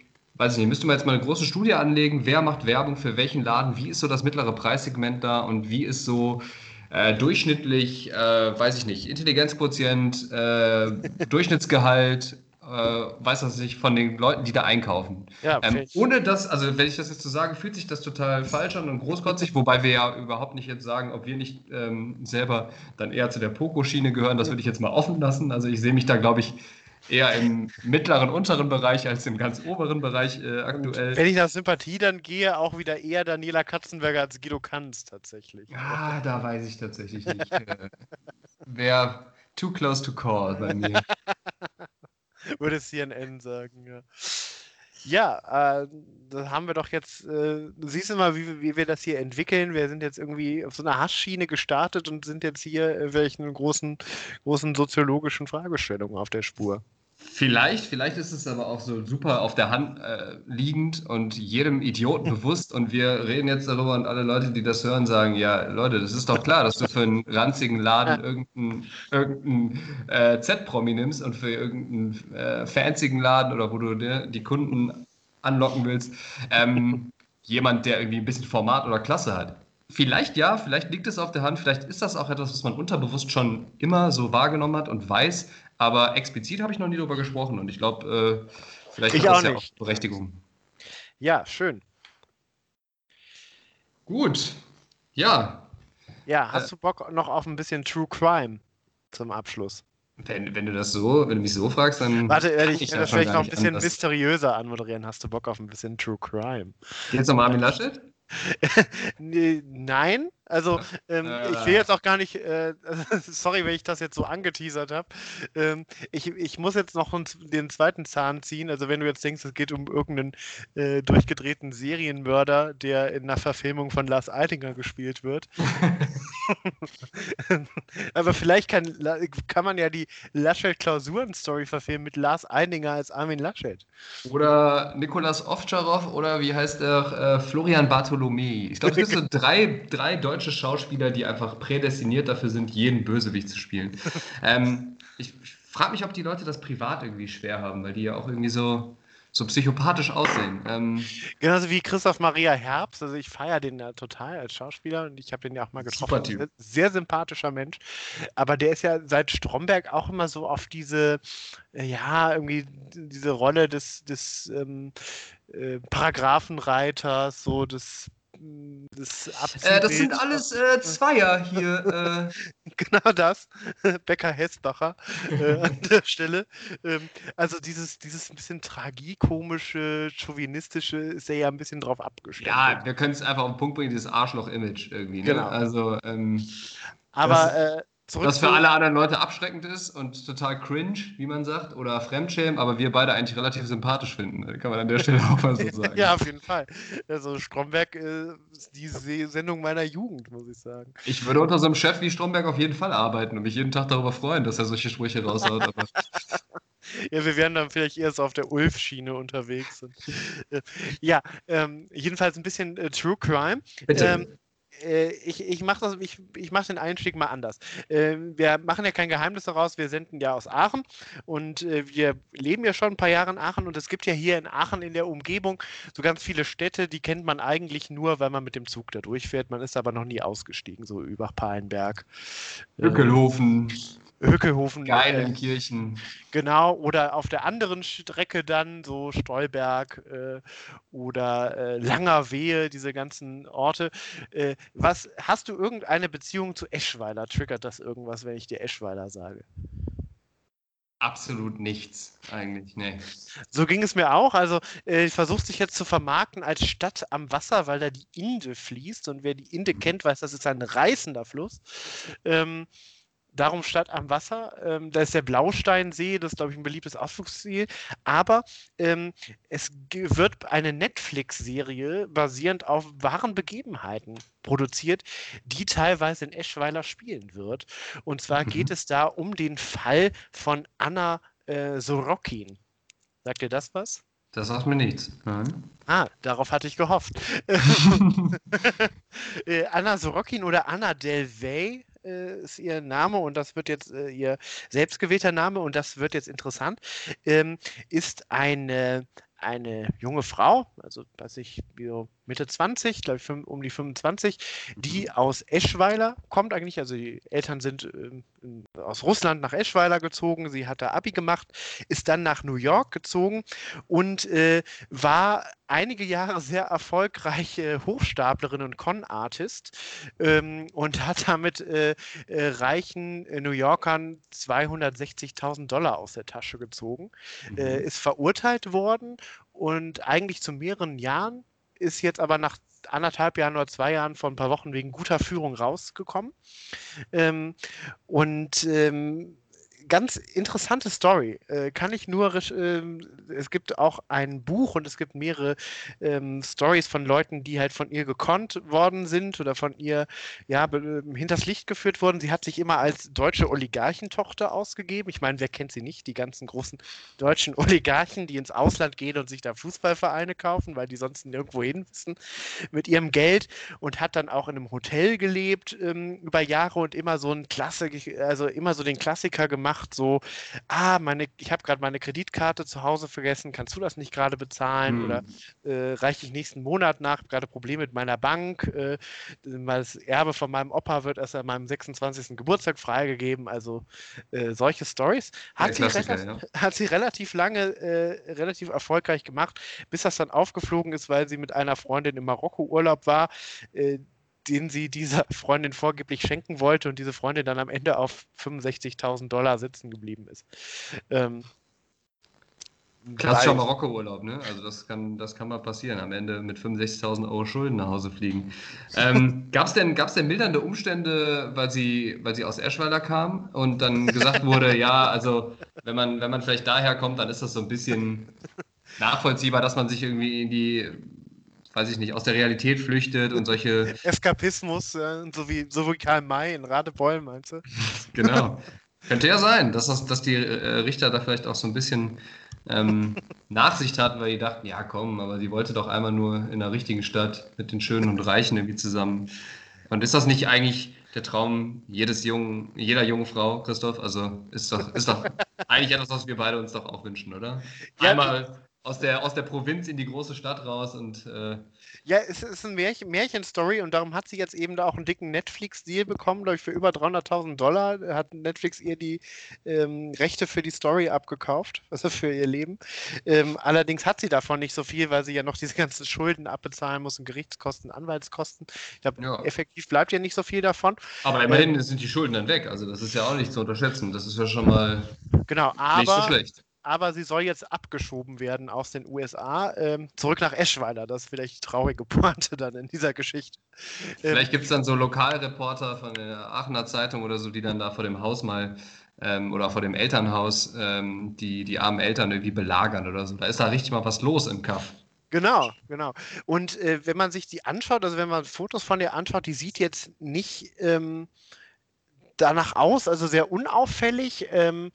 weiß ich nicht, müsste man jetzt mal eine große Studie anlegen, wer macht Werbung für welchen Laden, wie ist so das mittlere Preissegment da und wie ist so äh, durchschnittlich, äh, weiß ich nicht, Intelligenzquotient, äh, Durchschnittsgehalt, äh, weiß was ich, von den Leuten, die da einkaufen. Ja, ähm, ohne das, also wenn ich das jetzt so sage, fühlt sich das total falsch an und großkotzig, wobei wir ja überhaupt nicht jetzt sagen, ob wir nicht ähm, selber dann eher zu der Poco-Schiene gehören, das würde ich jetzt mal offen lassen. Also ich sehe mich da, glaube ich, eher im mittleren, unteren Bereich als im ganz oberen Bereich äh, aktuell. Wenn ich nach Sympathie dann gehe, auch wieder eher Daniela Katzenberger als Guido Kanz tatsächlich. Ah, da weiß ich tatsächlich nicht. äh, Wäre too close to call bei mir. Würde CNN sagen, ja. Ja, äh, da haben wir doch jetzt, äh, siehst du mal, wie, wie, wir das hier entwickeln. Wir sind jetzt irgendwie auf so einer Hassschiene gestartet und sind jetzt hier äh, welchen großen, großen soziologischen Fragestellungen auf der Spur. Vielleicht, vielleicht ist es aber auch so super auf der Hand äh, liegend und jedem Idioten bewusst. Und wir reden jetzt darüber und alle Leute, die das hören, sagen: Ja, Leute, das ist doch klar, dass du für einen ranzigen Laden irgendeinen irgendein, äh, Z-Promi nimmst und für irgendeinen äh, fancigen Laden oder wo du ne, die Kunden anlocken willst, ähm, jemand, der irgendwie ein bisschen Format oder Klasse hat. Vielleicht ja, vielleicht liegt es auf der Hand, vielleicht ist das auch etwas, was man unterbewusst schon immer so wahrgenommen hat und weiß, aber explizit habe ich noch nie darüber gesprochen und ich glaube, äh, vielleicht ich hat das ja auch Berechtigung. Ja, schön. Gut. Ja. Ja, hast äh, du Bock noch auf ein bisschen True Crime zum Abschluss? Wenn, wenn du das so, wenn du mich so fragst, dann. Warte, ich, ich das vielleicht noch ein bisschen anders. mysteriöser anmoderieren. Hast du Bock auf ein bisschen True Crime? Jetzt nochmal Armin Laschet? Nein, also ähm, äh. ich will jetzt auch gar nicht, äh, sorry, wenn ich das jetzt so angeteasert habe. Ähm, ich, ich muss jetzt noch den zweiten Zahn ziehen. Also wenn du jetzt denkst, es geht um irgendeinen äh, durchgedrehten Serienmörder, der in einer Verfilmung von Lars Eitinger gespielt wird. Aber vielleicht kann, kann man ja die Laschet-Klausuren-Story verfilmen mit Lars Eininger als Armin Laschet. Oder Nikolas Ovtcharov oder wie heißt der? Äh, Florian Bartholomä. Ich glaube, es gibt so drei, drei deutsche Schauspieler, die einfach prädestiniert dafür sind, jeden Bösewicht zu spielen. Ähm, ich frage mich, ob die Leute das privat irgendwie schwer haben, weil die ja auch irgendwie so so psychopathisch aussehen. Ähm, Genauso wie Christoph Maria Herbst. Also ich feiere den ja total als Schauspieler und ich habe den ja auch mal getroffen. Super typ. Sehr sympathischer Mensch. Aber der ist ja seit Stromberg auch immer so auf diese, äh, ja, irgendwie diese Rolle des, des ähm, äh, Paragraphenreiters, so des das äh, Das sind alles äh, Zweier hier. Äh. genau das. Becker Hessbacher äh, an der Stelle. Ähm, also dieses, dieses ein bisschen tragikomische, chauvinistische ist er ja ein bisschen drauf abgestellt. Ja, wir können es einfach auf den Punkt bringen, dieses Arschloch-Image irgendwie. Ne? Genau. Also, ähm, aber äh, Zurück was für alle anderen Leute abschreckend ist und total cringe, wie man sagt, oder Fremdschämen, aber wir beide eigentlich relativ sympathisch finden. Kann man an der Stelle auch mal so sagen. ja, auf jeden Fall. Also Stromberg äh, ist die Sendung meiner Jugend, muss ich sagen. Ich würde unter so einem Chef wie Stromberg auf jeden Fall arbeiten und mich jeden Tag darüber freuen, dass er solche Sprüche raushaut. ja, wir wären dann vielleicht erst auf der Ulf-Schiene unterwegs. Äh, ja, ähm, jedenfalls ein bisschen äh, True Crime. Bitte. Ähm, äh, ich, ich mache ich, ich mach den Einstieg mal anders. Äh, wir machen ja kein Geheimnis daraus, wir senden ja aus Aachen und äh, wir leben ja schon ein paar Jahre in Aachen und es gibt ja hier in Aachen in der Umgebung so ganz viele Städte, die kennt man eigentlich nur, weil man mit dem Zug da durchfährt. Man ist aber noch nie ausgestiegen, so über Palenberg. Hückelhofen. Geilenkirchen. Äh, genau, oder auf der anderen Strecke dann so Stolberg äh, oder äh, Langerwehe, diese ganzen Orte. Äh, was, hast du irgendeine Beziehung zu Eschweiler? Triggert das irgendwas, wenn ich dir Eschweiler sage? Absolut nichts, eigentlich, nee. So ging es mir auch. Also, äh, versucht sich jetzt zu vermarkten als Stadt am Wasser, weil da die Inde fließt. Und wer die Inde kennt, weiß, das ist ein reißender Fluss. Ähm, Darum statt am Wasser. Ähm, da ist der Blausteinsee, das ist, glaube ich, ein beliebtes Ausflugsziel. Aber ähm, es wird eine Netflix-Serie basierend auf wahren Begebenheiten produziert, die teilweise in Eschweiler spielen wird. Und zwar mhm. geht es da um den Fall von Anna äh, Sorokin. Sagt ihr das was? Das sagt mir nichts. Nein. Ah, darauf hatte ich gehofft. äh, Anna Sorokin oder Anna Delvey äh, ist ihr Name und das wird jetzt äh, ihr selbstgewählter Name und das wird jetzt interessant, ähm, ist eine, eine junge Frau, also weiß ich, Mitte 20, glaube ich um die 25, die mhm. aus Eschweiler kommt eigentlich, also die Eltern sind äh, aus Russland nach Eschweiler gezogen, sie hat da Abi gemacht, ist dann nach New York gezogen und äh, war einige Jahre sehr erfolgreiche Hochstaplerin und Con-Artist ähm, und hat damit äh, äh, reichen äh, New Yorkern 260.000 Dollar aus der Tasche gezogen, äh, mhm. ist verurteilt worden und eigentlich zu mehreren Jahren ist jetzt aber nach anderthalb Jahren oder zwei Jahren vor ein paar Wochen wegen guter Führung rausgekommen. Ähm, und ähm, ganz interessante Story. Äh, kann ich nur, äh, es gibt auch ein Buch und es gibt mehrere ähm, Stories von Leuten, die halt von ihr gekonnt worden sind oder von ihr ja ähm, hinters Licht geführt wurden. Sie hat sich immer als deutsche Oligarchentochter ausgegeben. Ich meine, wer kennt sie nicht? Die ganzen großen deutschen Oligarchen, die ins Ausland gehen und sich da Fußballvereine kaufen, weil die sonst nirgendwo hin wissen mit ihrem Geld und hat dann auch in einem Hotel gelebt ähm, über Jahre und immer so ein Klassik, also immer so den Klassiker gemacht macht, so, ah, meine, ich habe gerade meine Kreditkarte zu Hause vergessen, kannst du das nicht gerade bezahlen? Hm. Oder äh, reiche ich nächsten Monat nach, gerade Probleme mit meiner Bank, äh, das Erbe von meinem Opa wird erst an meinem 26. Geburtstag freigegeben. Also äh, solche Stories hat, ja, ja. hat, sie relativ lange, äh, relativ erfolgreich gemacht, bis das dann aufgeflogen ist, weil sie mit einer Freundin im Marokko Urlaub war äh, den sie dieser Freundin vorgeblich schenken wollte und diese Freundin dann am Ende auf 65.000 Dollar sitzen geblieben ist. Ähm, Klassischer Marokko-Urlaub, ne? Also das kann, das kann mal passieren, am Ende mit 65.000 Euro Schulden nach Hause fliegen. Ähm, Gab es denn, gab's denn mildernde Umstände, weil sie, weil sie aus Eschweiler kam und dann gesagt wurde, ja, also wenn man, wenn man vielleicht daher kommt, dann ist das so ein bisschen nachvollziehbar, dass man sich irgendwie in die weiß ich nicht, aus der Realität flüchtet und solche. Eskapismus, äh, so, wie, so wie Karl May in Radebeul, meinst du? genau. Könnte ja sein, dass, das, dass die äh, Richter da vielleicht auch so ein bisschen ähm, Nachsicht hatten, weil die dachten, ja komm, aber sie wollte doch einmal nur in der richtigen Stadt mit den Schönen und Reichen irgendwie zusammen. Und ist das nicht eigentlich der Traum jedes jungen, jeder jungen Frau, Christoph? Also ist doch, ist doch eigentlich etwas, was wir beide uns doch auch wünschen, oder? Einmal aus der, aus der Provinz in die große Stadt raus und. Äh ja, es ist ein Märchen, Märchenstory und darum hat sie jetzt eben da auch einen dicken Netflix-Deal bekommen, glaube ich, für über 300.000 Dollar. Hat Netflix ihr die ähm, Rechte für die Story abgekauft, also für ihr Leben. Ähm, allerdings hat sie davon nicht so viel, weil sie ja noch diese ganzen Schulden abbezahlen muss und Gerichtskosten, Anwaltskosten. Ich glaube, ja. effektiv bleibt ja nicht so viel davon. Aber immerhin ähm, sind die Schulden dann weg. Also, das ist ja auch nicht zu unterschätzen. Das ist ja schon mal genau, aber, nicht so schlecht aber sie soll jetzt abgeschoben werden aus den USA ähm, zurück nach Eschweiler. Das ist vielleicht die traurige Pointe dann in dieser Geschichte. Vielleicht ähm, gibt es dann so Lokalreporter von der Aachener Zeitung oder so, die dann da vor dem Haus mal ähm, oder vor dem Elternhaus ähm, die, die armen Eltern irgendwie belagern oder so. Da ist da richtig mal was los im Kaff. Genau, genau. Und äh, wenn man sich die anschaut, also wenn man Fotos von der anschaut, die sieht jetzt nicht ähm, danach aus, also sehr unauffällig, ähm,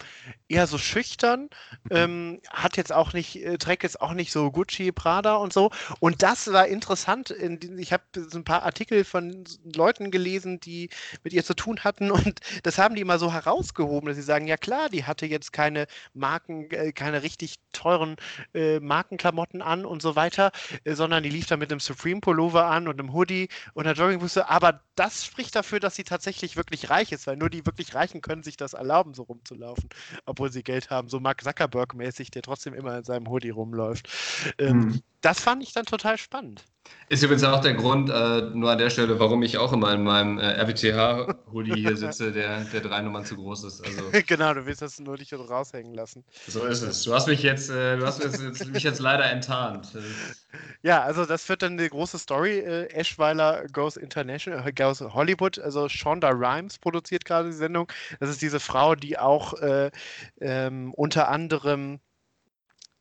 eher so schüchtern, ähm, hat jetzt auch nicht, äh, trägt jetzt auch nicht so Gucci, Prada und so. Und das war interessant. In, ich habe so ein paar Artikel von Leuten gelesen, die mit ihr zu tun hatten und das haben die immer so herausgehoben, dass sie sagen, ja klar, die hatte jetzt keine Marken, äh, keine richtig teuren äh, Markenklamotten an und so weiter, äh, sondern die lief da mit einem Supreme Pullover an und einem Hoodie und einer Joggingbusse. Aber das spricht dafür, dass sie tatsächlich wirklich reich ist, weil nur die wirklich Reichen können sich das erlauben, so rumzulaufen, obwohl sie Geld haben. So Mark Zuckerberg-mäßig, der trotzdem immer in seinem Hoodie rumläuft. Ähm, hm. Das fand ich dann total spannend. Ist übrigens auch der Grund, äh, nur an der Stelle, warum ich auch immer in meinem äh, RWTH-Hoodie hier sitze, der, der drei Nummern zu groß ist. Also, genau, du willst das nur nicht raushängen lassen. So ist es. Du hast mich jetzt, äh, du hast mich jetzt, mich jetzt leider enttarnt. Ja, also das wird dann eine große Story. Äh, Eschweiler Goes International, äh, Goes Hollywood. Also Shonda Rhimes produziert gerade die Sendung. Das ist diese Frau, die auch äh, ähm, unter anderem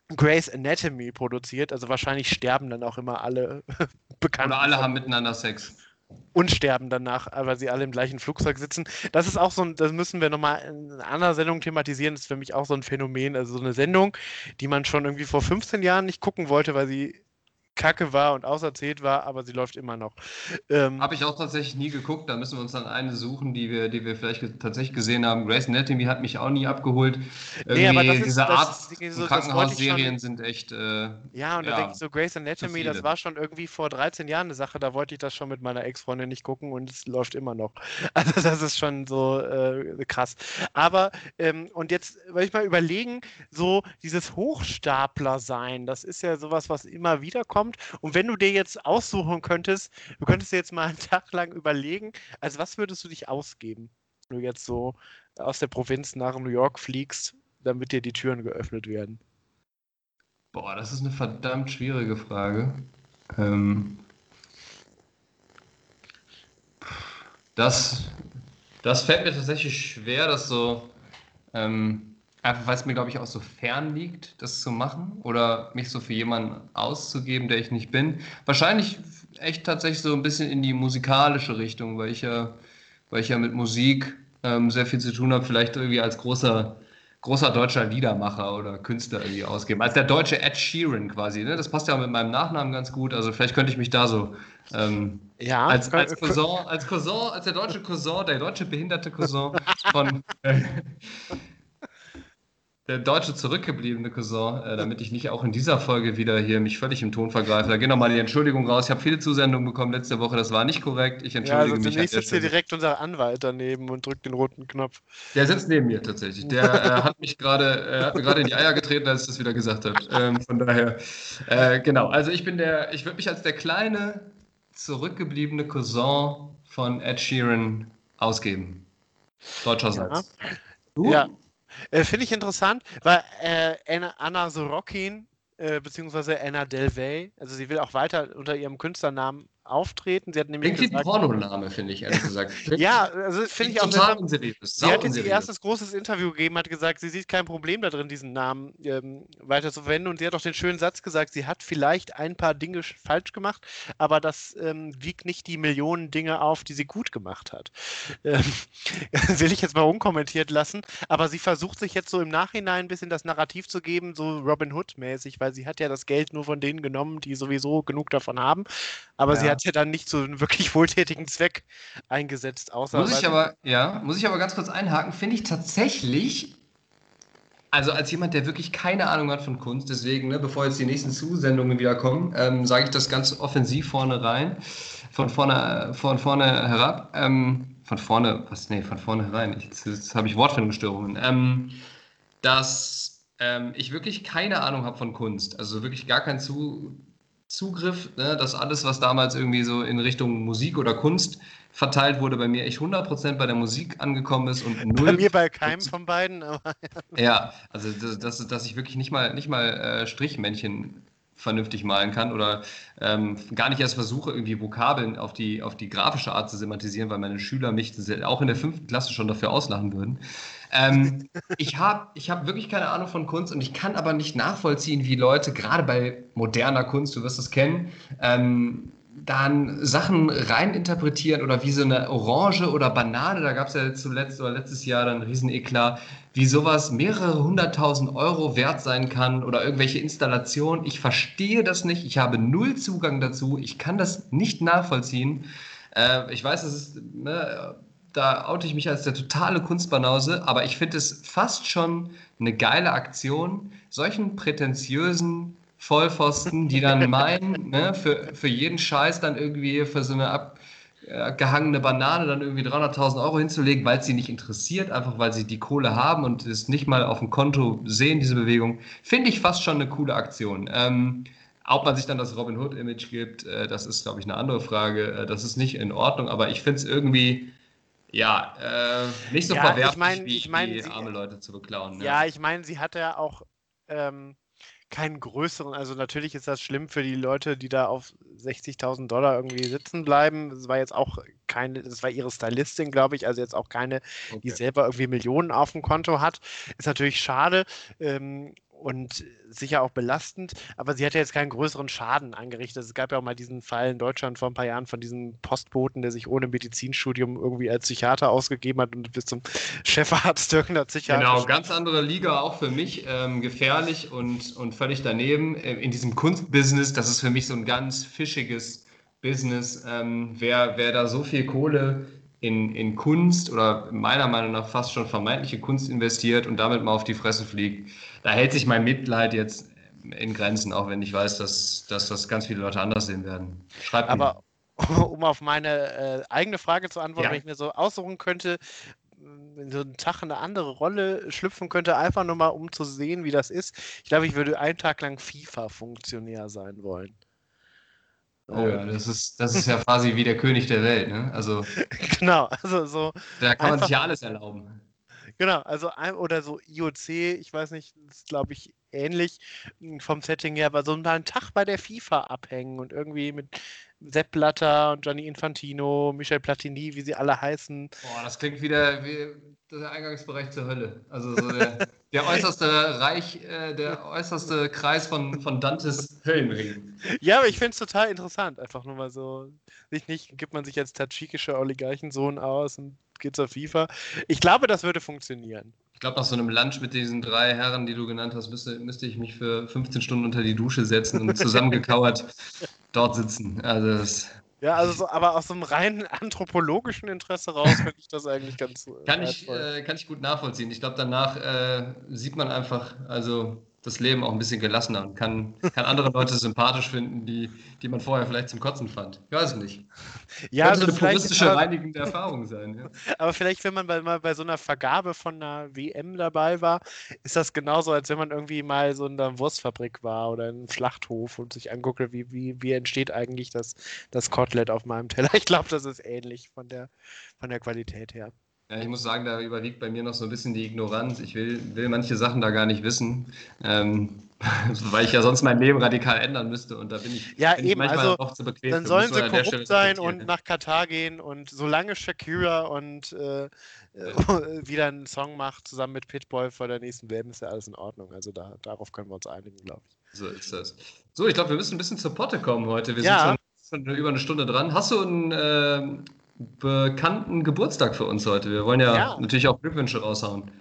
Grey's Anatomy produziert. Also wahrscheinlich sterben dann auch immer alle bekannt. Oder alle haben miteinander Sex. Und sterben danach, weil sie alle im gleichen Flugzeug sitzen. Das ist auch so ein, das müssen wir nochmal in einer anderen Sendung thematisieren. Das ist für mich auch so ein Phänomen. Also so eine Sendung, die man schon irgendwie vor 15 Jahren nicht gucken wollte, weil sie kacke war und auserzählt war, aber sie läuft immer noch. Ähm, Habe ich auch tatsächlich nie geguckt. Da müssen wir uns dann eine suchen, die wir, die wir vielleicht tatsächlich gesehen haben. Grace Anatomy hat mich auch nie abgeholt. Irgendwie nee, aber das diese ist, Arzt- das, so, Krankenhausserien sind echt. Äh, ja, und da denke ich so, Grace Anatomy, das war schon irgendwie vor 13 Jahren eine Sache. Da wollte ich das schon mit meiner Ex-Freundin nicht gucken und es läuft immer noch. Also das ist schon so äh, krass. Aber ähm, und jetzt, weil ich mal überlegen, so dieses Hochstapler sein, das ist ja sowas, was immer wieder kommt kommt. Und wenn du dir jetzt aussuchen könntest, du könntest dir jetzt mal einen Tag lang überlegen, also was würdest du dich ausgeben, wenn du jetzt so aus der Provinz nach New York fliegst, damit dir die Türen geöffnet werden? Boah, das ist eine verdammt schwierige Frage. Ähm, das, das fällt mir tatsächlich schwer, das so ähm, Einfach weil es mir, glaube ich, auch so fern liegt, das zu machen oder mich so für jemanden auszugeben, der ich nicht bin. Wahrscheinlich echt tatsächlich so ein bisschen in die musikalische Richtung, weil ich ja, weil ich ja mit Musik ähm, sehr viel zu tun habe, vielleicht irgendwie als großer, großer deutscher Liedermacher oder Künstler irgendwie ausgeben. Als der deutsche Ed Sheeran quasi. Ne? Das passt ja mit meinem Nachnamen ganz gut. Also vielleicht könnte ich mich da so ähm, ja, als, als, Cousin, als Cousin, als der deutsche Cousin, der deutsche behinderte Cousin von, der deutsche zurückgebliebene Cousin, äh, damit ich nicht auch in dieser Folge wieder hier mich völlig im Ton vergreife. Da gehen nochmal die Entschuldigung raus. Ich habe viele Zusendungen bekommen letzte Woche, das war nicht korrekt. Ich entschuldige ja, also mich. Demnächst sitzt hier direkt unser Anwalt daneben und drückt den roten Knopf. Der sitzt neben mir tatsächlich. Der äh, hat mich gerade, äh, hat mir gerade in die Eier getreten, als ich das wieder gesagt habe. Ähm, von daher, äh, genau. Also ich bin der, ich würde mich als der kleine zurückgebliebene Cousin von Ed Sheeran ausgeben. Deutscherseits. Ja. Du? Ja, äh, Finde ich interessant, weil äh, Anna Sorokin, äh, beziehungsweise Anna Delvey, also sie will auch weiter unter ihrem Künstlernamen auftreten. Sie hat nämlich Klingt wie ein Pornoname, finde ich, ehrlich gesagt. ja, also finde ich auch total unseriös. Sie hat jetzt ihr erstes großes Interview gegeben, hat gesagt, sie sieht kein Problem darin, diesen Namen ähm, weiter zu verwenden. Und sie hat auch den schönen Satz gesagt, sie hat vielleicht ein paar Dinge falsch gemacht, aber das ähm, wiegt nicht die Millionen Dinge auf, die sie gut gemacht hat. Ähm, will ich jetzt mal unkommentiert lassen. Aber sie versucht sich jetzt so im Nachhinein ein bisschen das Narrativ zu geben, so Robin Hood-mäßig, weil sie hat ja das Geld nur von denen genommen, die sowieso genug davon haben. Aber ja. sie hat ja dann nicht zu einem wirklich wohltätigen Zweck eingesetzt. Außer muss ich aber, ja, muss ich aber ganz kurz einhaken, finde ich tatsächlich also als jemand, der wirklich keine Ahnung hat von Kunst, deswegen, ne, bevor jetzt die nächsten Zusendungen wieder kommen, ähm, sage ich das ganz offensiv vorne rein, von vorne, von vorne herab. Ähm, von vorne, was, nee, von vorne herein, jetzt, jetzt habe ich Wortfindungsstörungen, ähm, dass ähm, ich wirklich keine Ahnung habe von Kunst, also wirklich gar keinen Zu Zugriff, ne, dass alles, was damals irgendwie so in Richtung Musik oder Kunst verteilt wurde, bei mir echt 100% bei der Musik angekommen ist und null. Bei mir bei keinem von beiden, aber. ja, also dass, dass ich wirklich nicht mal, nicht mal äh, Strichmännchen vernünftig malen kann oder ähm, gar nicht erst versuche, irgendwie Vokabeln auf die, auf die grafische Art zu semantisieren, weil meine Schüler mich auch in der fünften Klasse schon dafür auslachen würden. Ähm, ich habe ich hab wirklich keine Ahnung von Kunst und ich kann aber nicht nachvollziehen, wie Leute, gerade bei moderner Kunst, du wirst es kennen, ähm, dann Sachen reininterpretieren oder wie so eine Orange oder Banane, da gab es ja zuletzt oder letztes Jahr dann einen Rieseneklat, wie sowas mehrere hunderttausend Euro wert sein kann oder irgendwelche Installationen. Ich verstehe das nicht, ich habe null Zugang dazu, ich kann das nicht nachvollziehen. Äh, ich weiß, es ist, ne, da oute ich mich als der totale Kunstbanause, aber ich finde es fast schon eine geile Aktion, solchen prätentiösen Vollpfosten, die dann meinen, ne, für, für jeden Scheiß dann irgendwie für so eine abgehangene Banane dann irgendwie 300.000 Euro hinzulegen, weil es sie nicht interessiert, einfach weil sie die Kohle haben und es nicht mal auf dem Konto sehen, diese Bewegung, finde ich fast schon eine coole Aktion. Ähm, ob man sich dann das Robin Hood-Image gibt, äh, das ist, glaube ich, eine andere Frage. Äh, das ist nicht in Ordnung, aber ich finde es irgendwie, ja, äh, nicht so ja, verwerflich, ich mein, wie ich mein, die sie, arme Leute zu beklauen. Ne? Ja, ich meine, sie hat ja auch ähm, keinen größeren, also natürlich ist das schlimm für die Leute, die da auf 60.000 Dollar irgendwie sitzen bleiben. Das war jetzt auch keine, das war ihre Stylistin, glaube ich, also jetzt auch keine, okay. die selber irgendwie Millionen auf dem Konto hat. Ist natürlich schade. Ähm, und sicher auch belastend, aber sie hat ja jetzt keinen größeren Schaden angerichtet. Es gab ja auch mal diesen Fall in Deutschland vor ein paar Jahren von diesem Postboten, der sich ohne Medizinstudium irgendwie als Psychiater ausgegeben hat und bis zum Chefarzt irgendeiner Psychiater. Genau, ganz andere Liga auch für mich, ähm, gefährlich und, und völlig daneben. Äh, in diesem Kunstbusiness, das ist für mich so ein ganz fischiges Business. Ähm, wer, wer da so viel Kohle in, in Kunst oder meiner Meinung nach fast schon vermeintliche Kunst investiert und damit mal auf die Fresse fliegt, da hält sich mein Mitleid jetzt in Grenzen, auch wenn ich weiß, dass, dass das ganz viele Leute anders sehen werden. Schreibt Aber mir. um auf meine äh, eigene Frage zu antworten, ja. wenn ich mir so aussuchen könnte, wenn so ein Tag eine andere Rolle schlüpfen könnte, einfach nur mal um zu sehen, wie das ist. Ich glaube, ich würde einen Tag lang FIFA-Funktionär sein wollen. Oh ja, das ist, das ist ja quasi wie der König der Welt, ne? Also. Genau, also so. Da kann man sich ja alles erlauben. Genau, also oder so IOC, ich weiß nicht, ist glaube ich ähnlich hm, vom Setting her, aber so einen Tag bei der FIFA abhängen und irgendwie mit Sepp Blatter und Gianni Infantino, Michel Platini, wie sie alle heißen. Boah, das klingt wieder wie der Eingangsbereich zur Hölle. Also so der, der äußerste Reich, äh, der äußerste Kreis von, von Dantes Höllenring. Ja, aber ich finde es total interessant. Einfach nur mal so, nicht, nicht gibt man sich als tadschikischer Oligarchensohn aus und geht zur FIFA. Ich glaube, das würde funktionieren. Ich glaube, nach so einem Lunch mit diesen drei Herren, die du genannt hast, müsste, müsste ich mich für 15 Stunden unter die Dusche setzen und zusammengekauert dort sitzen. Also das ja, also so, aber aus so einem rein anthropologischen Interesse raus finde ich das eigentlich ganz. Äh, kann, ich, äh, kann ich gut nachvollziehen. Ich glaube, danach äh, sieht man einfach, also das Leben auch ein bisschen gelassener und kann, kann andere Leute sympathisch finden, die, die man vorher vielleicht zum Kotzen fand. Ich weiß nicht. Ja, Könnte also eine puristische, aber, reinigende Erfahrung sein. Ja. Aber vielleicht, wenn man bei, mal bei so einer Vergabe von einer WM dabei war, ist das genauso, als wenn man irgendwie mal so in einer Wurstfabrik war oder in einem Schlachthof und sich anguckt, wie, wie, wie entsteht eigentlich das, das Kotelett auf meinem Teller. Ich glaube, das ist ähnlich von der, von der Qualität her. Ja, ich muss sagen, da überwiegt bei mir noch so ein bisschen die Ignoranz. Ich will, will manche Sachen da gar nicht wissen. Ähm, Weil ich ja sonst mein Leben radikal ändern müsste und da bin ich, ja, bin eben, ich also, auch zu bequem. Dann sollen sie korrupt sein und nach Katar gehen und solange Shakira und äh, wieder einen Song macht zusammen mit Pitboy vor der nächsten WM, ist ja alles in Ordnung. Also da, darauf können wir uns einigen, glaube ich. So ist das. So, ich glaube, wir müssen ein bisschen zur Potte kommen heute. Wir ja. sind schon über eine Stunde dran. Hast du einen äh, bekannten Geburtstag für uns heute? Wir wollen ja, ja. natürlich auch Glückwünsche raushauen.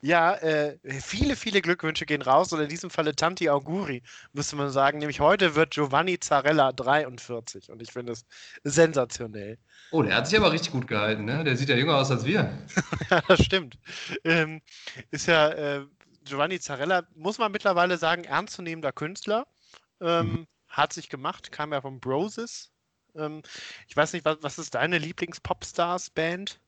Ja, äh, viele, viele Glückwünsche gehen raus. Oder in diesem Falle Tanti Auguri, müsste man sagen. Nämlich heute wird Giovanni Zarella 43. Und ich finde es sensationell. Oh, der hat sich aber richtig gut gehalten. Ne? Der sieht ja jünger aus als wir. ja, das stimmt. Ähm, ist ja äh, Giovanni Zarella, muss man mittlerweile sagen, ernstzunehmender Künstler. Ähm, mhm. Hat sich gemacht, kam ja vom Broses. Ähm, ich weiß nicht, was, was ist deine Lieblings-Popstars-Band?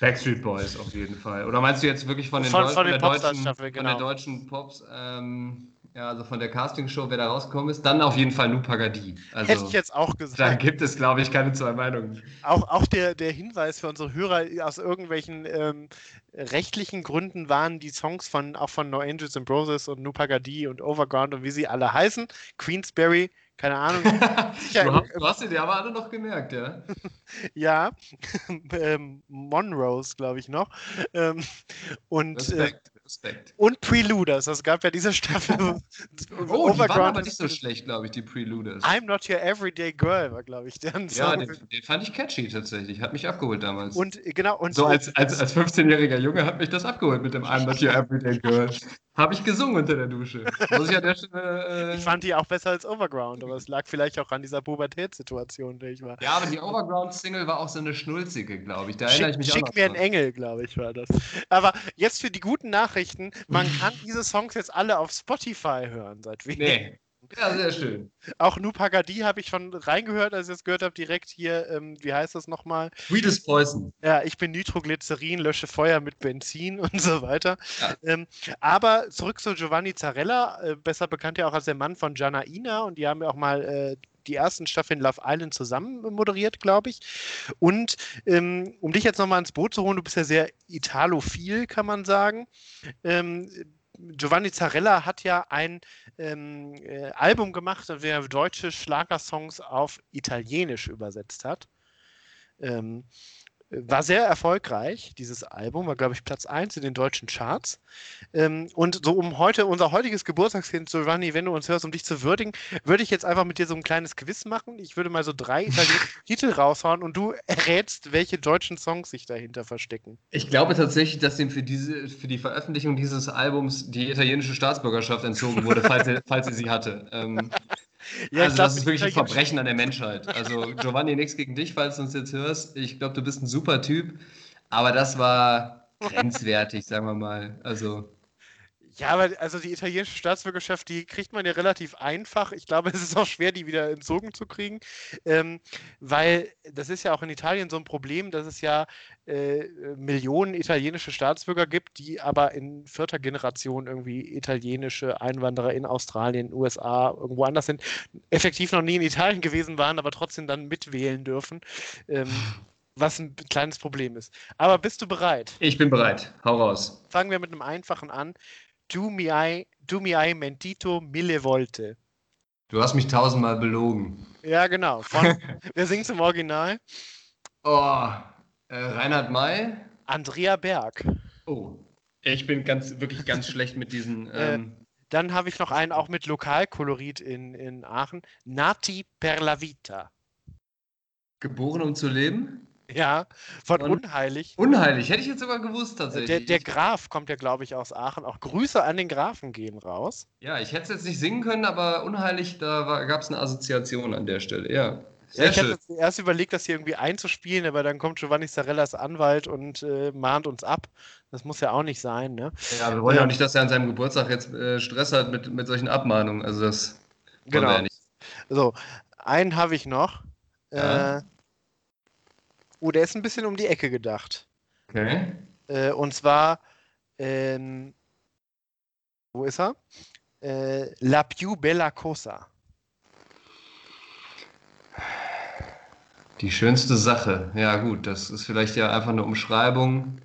Backstreet Boys auf jeden Fall. Oder meinst du jetzt wirklich von den, von, Deu von den deutschen, genau. von der deutschen Pops? Ähm, ja, also von der Castingshow, wer da rausgekommen ist, dann auf jeden Fall Nupagadi. Also, Hätte ich jetzt auch gesagt. Da gibt es, glaube ich, keine zwei Meinungen. Auch, auch der, der Hinweis für unsere Hörer, aus irgendwelchen ähm, rechtlichen Gründen waren die Songs von auch von No Angels and Broses und Nupagadi und Overground und wie sie alle heißen, Queensberry, keine Ahnung. Du, hast, du hast sie dir aber alle noch gemerkt, ja? ja, ähm, Monrose, glaube ich noch. Ähm, und Respekt. Respekt. Und Preluders. Es gab ja diese Staffel. oh, die waren aber nicht so schlecht, glaube ich, die Preluders. I'm Not Your Everyday Girl war, glaube ich, deren Ja, den, den, fand ich catchy tatsächlich. Hat mich abgeholt damals. Und genau. Und so als, als, als 15-jähriger Junge hat mich das abgeholt mit dem I'm Not Your Everyday Girl. Habe ich gesungen unter der Dusche. Muss ich an der Stelle, äh... Ich fand die auch besser als Overground, aber es lag vielleicht auch an dieser Pubertätssituation, der ich war. Ja, aber die Overground-Single war auch so eine schnulzige, glaube ich. Da erinnere ich mich Schick auch noch mir einen Engel, glaube ich, war das. Aber jetzt für die guten Nachrichten, man kann diese Songs jetzt alle auf Spotify hören seit wenigen. Nee. Ja, sehr schön. Auch Nupagadi habe ich schon reingehört, als ich es gehört habe, direkt hier, ähm, wie heißt das nochmal? Sweetest Poison. Ja, ich bin Nitroglycerin, lösche Feuer mit Benzin und so weiter. Ja. Ähm, aber zurück zu Giovanni Zarella, äh, besser bekannt ja auch als der Mann von Gianna Ina und die haben ja auch mal äh, die ersten Staffeln Love Island zusammen moderiert, glaube ich. Und ähm, um dich jetzt nochmal ins Boot zu holen, du bist ja sehr italophil, kann man sagen. Ähm, Giovanni Zarella hat ja ein ähm, äh, Album gemacht, das er deutsche Schlagersongs auf Italienisch übersetzt hat. Ähm, war sehr erfolgreich, dieses Album, war, glaube ich, Platz 1 in den deutschen Charts. Ähm, und so um heute, unser heutiges Geburtstagskind, Giovanni, wenn du uns hörst, um dich zu würdigen, würde ich jetzt einfach mit dir so ein kleines Quiz machen. Ich würde mal so drei italienische Titel raushauen und du errätst, welche deutschen Songs sich dahinter verstecken. Ich glaube tatsächlich, dass ihm für, diese, für die Veröffentlichung dieses Albums die italienische Staatsbürgerschaft entzogen wurde, falls, er, falls er sie hatte. Ähm, ja, also das ist wirklich ein Verbrechen an der Menschheit. Also Giovanni, nichts gegen dich, falls du uns jetzt hörst. Ich glaube, du bist ein super Typ, aber das war grenzwertig, sagen wir mal. Also ja, aber also die italienische Staatsbürgerschaft, die kriegt man ja relativ einfach. Ich glaube, es ist auch schwer, die wieder entzogen zu kriegen, ähm, weil das ist ja auch in Italien so ein Problem, dass es ja äh, Millionen italienische Staatsbürger gibt, die aber in vierter Generation irgendwie italienische Einwanderer in Australien, USA, irgendwo anders sind, effektiv noch nie in Italien gewesen waren, aber trotzdem dann mitwählen dürfen. Ähm, was ein kleines Problem ist. Aber bist du bereit? Ich bin bereit. Hau raus. Fangen wir mit einem einfachen an. Du mi hai mentito mille volte. Du hast mich tausendmal belogen. Ja, genau. Von, wer singt im Original? Oh, äh, Reinhard May. Andrea Berg. Oh, ich bin ganz, wirklich ganz schlecht mit diesen. Äh, ähm... Äh, dann habe ich noch einen auch mit Lokalkolorit in, in Aachen. Nati per la vita. Geboren um zu leben? Ja, von Und Unheilig. Unheilig, hätte ich jetzt sogar gewusst tatsächlich. Der, der Graf kommt ja, glaube ich, aus Aachen. Auch Grüße an den Grafen gehen raus. Ja, ich hätte es jetzt nicht singen können, aber Unheilig, da gab es eine Assoziation an der Stelle, ja. Sehr ja, ich schön. hatte erst überlegt, das hier irgendwie einzuspielen, aber dann kommt Giovanni Sarellas Anwalt und äh, mahnt uns ab. Das muss ja auch nicht sein, ne? Ja, wir wollen ja auch nicht, dass er an seinem Geburtstag jetzt äh, Stress hat mit, mit solchen Abmahnungen. Also das genau. Ja nicht. So, einen habe ich noch. Ja. Äh, Oh, der ist ein bisschen um die Ecke gedacht. Okay. Äh, und zwar, ähm, wo ist er? Äh, La più bella cosa. Die schönste Sache. Ja, gut, das ist vielleicht ja einfach eine Umschreibung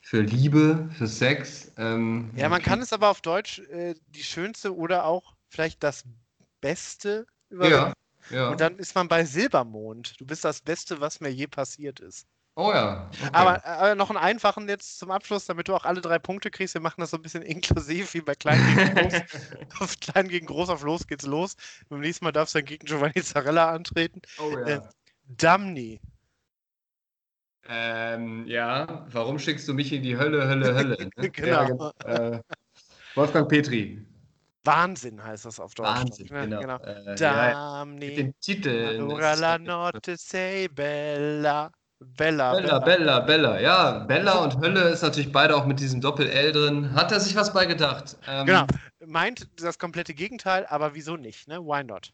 für Liebe, für Sex. Ähm, ja, man kann es aber auf Deutsch äh, die schönste oder auch vielleicht das Beste übersetzen. Ja, ja. Und dann ist man bei Silbermond. Du bist das Beste, was mir je passiert ist. Oh ja. Okay. Aber, aber, noch einen einfachen jetzt zum Abschluss, damit du auch alle drei Punkte kriegst. Wir machen das so ein bisschen inklusiv wie bei Klein gegen Groß. auf Klein gegen Groß auf Los geht's los. Beim nächsten Mal darfst du dann gegen Giovanni Zarella antreten. Oh ja. Äh, Damni. Ähm, ja, warum schickst du mich in die Hölle, Hölle, Hölle? Ne? genau. Ja, genau. Äh, Wolfgang Petri. Wahnsinn heißt das auf Deutsch. Wahnsinn, ne? genau. genau. Äh, Damni. Ja, mit den Titeln. la notte sei bella. Bella, Bella, Bella, Bella, ja. Bella und Hölle ist natürlich beide auch mit diesem Doppel-L drin. Hat er sich was bei gedacht? Ähm, genau. Meint das komplette Gegenteil, aber wieso nicht, ne? Why not?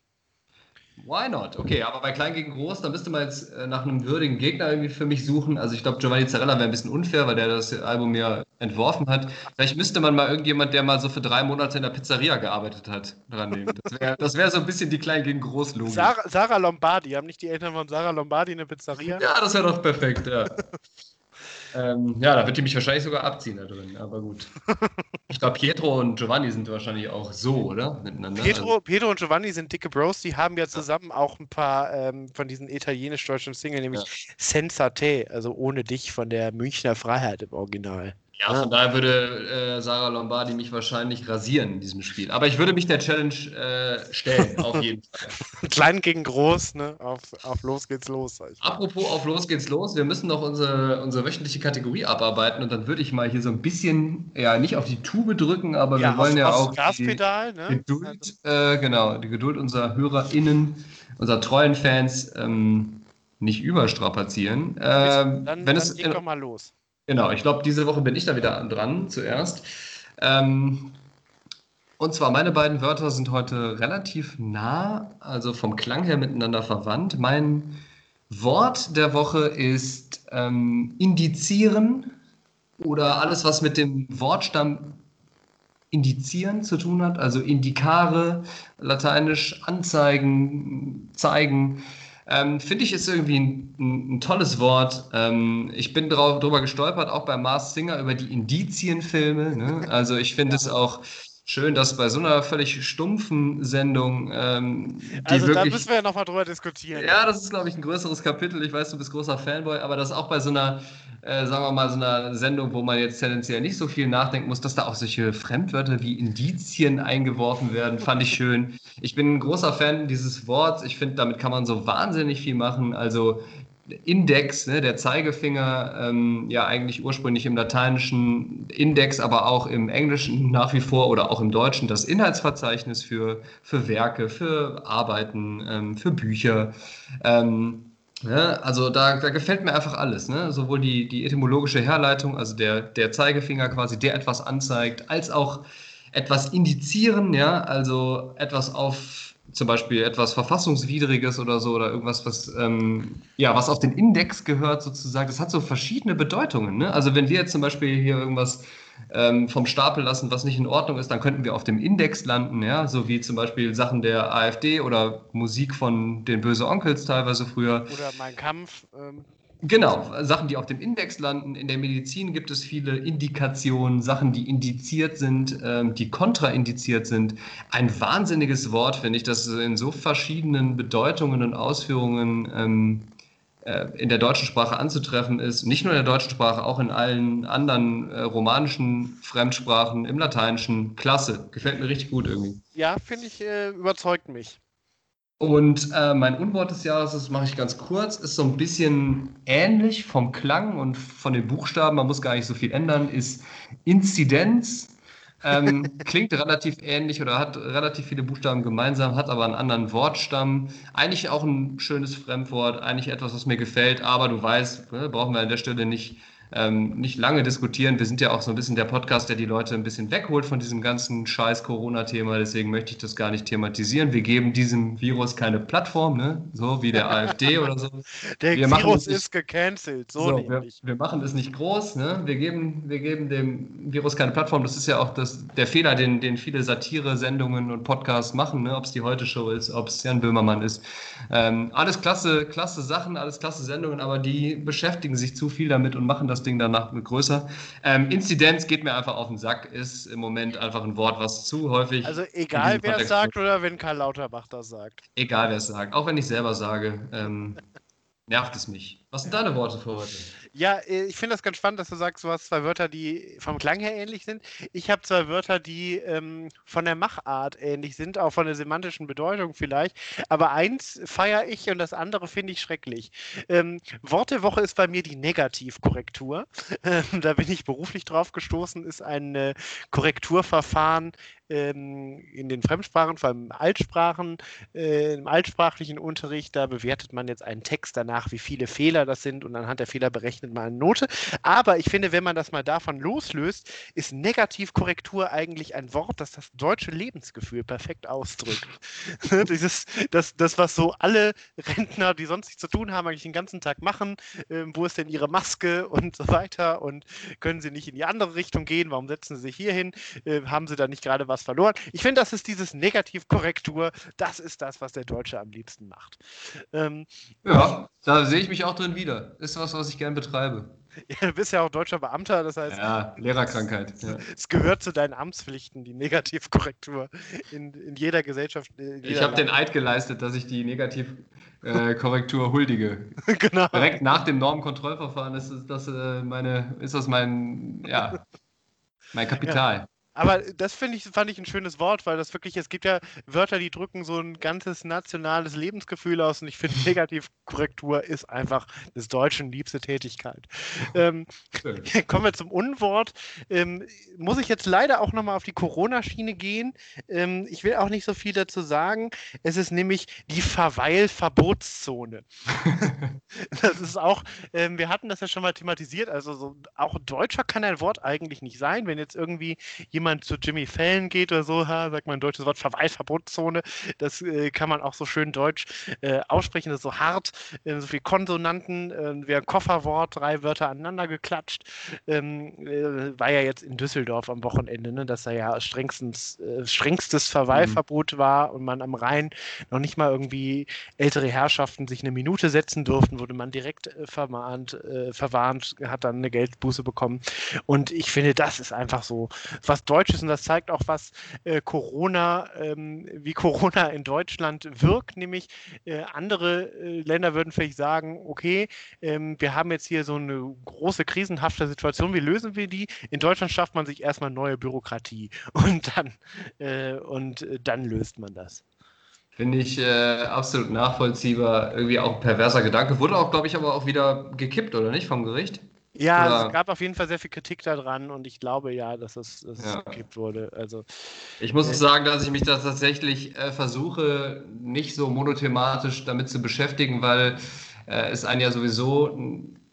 Why not? Okay, aber bei Klein gegen Groß, da müsste man jetzt äh, nach einem würdigen Gegner irgendwie für mich suchen. Also ich glaube, Giovanni Zarella wäre ein bisschen unfair, weil der das Album ja entworfen hat. Vielleicht müsste man mal irgendjemand, der mal so für drei Monate in der Pizzeria gearbeitet hat, dran nehmen. Das wäre wär so ein bisschen die Klein gegen Groß Logik. Sarah, Sarah Lombardi, haben nicht die Eltern von Sarah Lombardi eine Pizzeria? Ja, das wäre doch perfekt, ja. Ähm, ja, da wird die mich wahrscheinlich sogar abziehen da drin, aber gut. Ich glaube, Pietro und Giovanni sind wahrscheinlich auch so, oder? Miteinander. Pietro, also. Pietro und Giovanni sind dicke Bros, die haben ja zusammen ja. auch ein paar ähm, von diesen italienisch-deutschen Singles, nämlich ja. Senza Te, also ohne dich von der Münchner Freiheit im Original. Ja, von daher würde äh, Sarah Lombardi mich wahrscheinlich rasieren in diesem Spiel. Aber ich würde mich der Challenge äh, stellen, auf jeden Fall. Klein gegen groß, ne? Auf, auf Los geht's los. Apropos auf Los geht's los, wir müssen noch unsere, unsere wöchentliche Kategorie abarbeiten und dann würde ich mal hier so ein bisschen, ja, nicht auf die Tube drücken, aber ja, wir wollen auf, ja auch. Gaspedal, ne? Geduld, äh, genau, die Geduld unserer HörerInnen, unserer treuen Fans ähm, nicht überstrapazieren. Ähm, dann, wenn dann es, leg doch mal los. Genau, ich glaube, diese Woche bin ich da wieder dran zuerst. Ähm, und zwar, meine beiden Wörter sind heute relativ nah, also vom Klang her miteinander verwandt. Mein Wort der Woche ist ähm, indizieren oder alles, was mit dem Wortstamm indizieren zu tun hat, also indicare, lateinisch anzeigen, zeigen. Ähm, Finde ich ist irgendwie ein, ein, ein tolles Wort. Ähm, ich bin drauf, drüber gestolpert, auch bei Mars Singer, über die Indizienfilme. Ne? Also ich finde ja. es auch schön, dass bei so einer völlig stumpfen Sendung, ähm, also wirklich, da müssen wir ja nochmal drüber diskutieren. Ja, das ist, glaube ich, ein größeres Kapitel. Ich weiß, du bist großer Fanboy, aber das auch bei so einer, äh, sagen wir mal, so einer Sendung, wo man jetzt tendenziell nicht so viel nachdenken muss, dass da auch solche Fremdwörter wie Indizien eingeworfen werden, fand ich schön. Ich bin ein großer Fan dieses Worts. Ich finde, damit kann man so wahnsinnig viel machen. Also Index, ne, der Zeigefinger, ähm, ja eigentlich ursprünglich im lateinischen Index, aber auch im englischen nach wie vor oder auch im deutschen das Inhaltsverzeichnis für, für Werke, für Arbeiten, ähm, für Bücher. Ähm, ja, also da, da gefällt mir einfach alles, ne? sowohl die, die etymologische Herleitung, also der, der Zeigefinger quasi, der etwas anzeigt, als auch etwas indizieren, ja, also etwas auf zum Beispiel etwas Verfassungswidriges oder so oder irgendwas, was, ähm, ja, was auf den Index gehört sozusagen, das hat so verschiedene Bedeutungen. Ne? Also wenn wir jetzt zum Beispiel hier irgendwas ähm, vom Stapel lassen, was nicht in Ordnung ist, dann könnten wir auf dem Index landen, ja, so wie zum Beispiel Sachen der AfD oder Musik von den Böse Onkels teilweise früher. Oder Mein Kampf. Ähm Genau, Sachen, die auf dem Index landen. In der Medizin gibt es viele Indikationen, Sachen, die indiziert sind, ähm, die kontraindiziert sind. Ein wahnsinniges Wort, finde ich, das in so verschiedenen Bedeutungen und Ausführungen ähm, äh, in der deutschen Sprache anzutreffen ist. Nicht nur in der deutschen Sprache, auch in allen anderen äh, romanischen Fremdsprachen, im Lateinischen. Klasse, gefällt mir richtig gut irgendwie. Ja, finde ich, äh, überzeugt mich. Und äh, mein Unwort des Jahres, das mache ich ganz kurz, ist so ein bisschen ähnlich vom Klang und von den Buchstaben, man muss gar nicht so viel ändern, ist Inzidenz. Ähm, klingt relativ ähnlich oder hat relativ viele Buchstaben gemeinsam, hat aber einen anderen Wortstamm. Eigentlich auch ein schönes Fremdwort, eigentlich etwas, was mir gefällt, aber du weißt, ne, brauchen wir an der Stelle nicht ähm, nicht lange diskutieren. Wir sind ja auch so ein bisschen der Podcast, der die Leute ein bisschen wegholt von diesem ganzen scheiß Corona-Thema. Deswegen möchte ich das gar nicht thematisieren. Wir geben diesem Virus keine Plattform, ne? so wie der AfD oder so. Der wir Virus ist gecancelt, so, so wir, wir, machen es nicht groß. Ne? Wir, geben, wir geben dem Virus keine Plattform. Das ist ja auch das, der Fehler, den, den viele Satire-Sendungen und Podcasts machen, ne? ob es die Heute-Show ist, ob es Jan Böhmermann ist. Ähm, alles klasse, klasse Sachen, alles klasse Sendungen, aber die beschäftigen sich zu viel damit und machen das das Ding danach größer. Ähm, Inzidenz geht mir einfach auf den Sack, ist im Moment einfach ein Wort, was zu häufig. Also egal wer es sagt oder wenn Karl Lauterbach das sagt. Egal wer es sagt, auch wenn ich selber sage, ähm, nervt es mich. Was sind deine Worte für heute? Ja, äh, ich finde das ganz spannend, dass du sagst, du hast zwei Wörter, die vom Klang her ähnlich sind. Ich habe zwei Wörter, die ähm, von der Machart ähnlich sind, auch von der semantischen Bedeutung vielleicht. Aber eins feiere ich und das andere finde ich schrecklich. Ähm, Wort der Woche ist bei mir die Negativkorrektur. Ähm, da bin ich beruflich drauf gestoßen, ist ein äh, Korrekturverfahren ähm, in den Fremdsprachen, vor allem Altsprachen, äh, im altsprachlichen Unterricht. Da bewertet man jetzt einen Text danach, wie viele Fehler das sind und anhand der Fehler berechnet man eine Note. Aber ich finde, wenn man das mal davon loslöst, ist Negativkorrektur eigentlich ein Wort, das das deutsche Lebensgefühl perfekt ausdrückt. Dieses, das, das, was so alle Rentner, die sonst nichts zu tun haben, eigentlich den ganzen Tag machen. Äh, wo ist denn ihre Maske und so weiter? Und können sie nicht in die andere Richtung gehen? Warum setzen sie sich hier hin? Äh, haben sie da nicht gerade was verloren? Ich finde, das ist dieses Negativkorrektur. Das ist das, was der Deutsche am liebsten macht. Ähm, ja, da sehe ich mich auch drin wieder. Ist was, was ich gern betreibe. Ja, du bist ja auch deutscher Beamter, das heißt. Ja, Lehrerkrankheit. Ja. Es gehört zu deinen Amtspflichten, die Negativkorrektur in, in jeder Gesellschaft. In jeder ich habe den Eid geleistet, dass ich die Negativkorrektur äh, huldige. genau. Direkt nach dem Normkontrollverfahren ist das, äh, meine, ist das mein, ja, mein Kapital. Ja. Aber das finde ich, fand ich ein schönes Wort, weil das wirklich, es gibt ja Wörter, die drücken so ein ganzes nationales Lebensgefühl aus und ich finde, Negativkorrektur ist einfach des Deutschen liebste Tätigkeit. Ähm, kommen wir zum Unwort. Ähm, muss ich jetzt leider auch nochmal auf die Corona-Schiene gehen. Ähm, ich will auch nicht so viel dazu sagen. Es ist nämlich die Verweilverbotszone. das ist auch, ähm, wir hatten das ja schon mal thematisiert, also so, auch Deutscher kann ein Wort eigentlich nicht sein, wenn jetzt irgendwie jemand jemand zu Jimmy Fallon geht oder so, ha, sagt man ein deutsches Wort, Verweisverbotszone, das äh, kann man auch so schön deutsch äh, aussprechen, das ist so hart, äh, so viele Konsonanten, äh, wie ein Kofferwort, drei Wörter aneinander geklatscht, ähm, äh, war ja jetzt in Düsseldorf am Wochenende, ne, dass da ja strengstens, äh, strengstes Verweilverbot mhm. war und man am Rhein noch nicht mal irgendwie ältere Herrschaften sich eine Minute setzen durften, wurde man direkt vermahnt, verwarnt, hat dann eine Geldbuße bekommen. Und ich finde, das ist einfach so was Deutsches und das zeigt auch, was äh, Corona, ähm, wie Corona in Deutschland wirkt, nämlich äh, andere äh, Länder würden vielleicht sagen, okay, ähm, wir haben jetzt hier so eine große krisenhafte Situation, wie lösen wir die? In Deutschland schafft man sich erstmal neue Bürokratie und dann, äh, und äh, dann löst man das. Finde ich äh, absolut nachvollziehbar. Irgendwie auch ein perverser Gedanke. Wurde auch, glaube ich, aber auch wieder gekippt, oder nicht, vom Gericht? Ja, Oder, es gab auf jeden Fall sehr viel Kritik daran und ich glaube ja, dass es, dass es ja. gekippt wurde. Also, ich muss äh, sagen, dass ich mich da tatsächlich äh, versuche, nicht so monothematisch damit zu beschäftigen, weil äh, es einen ja sowieso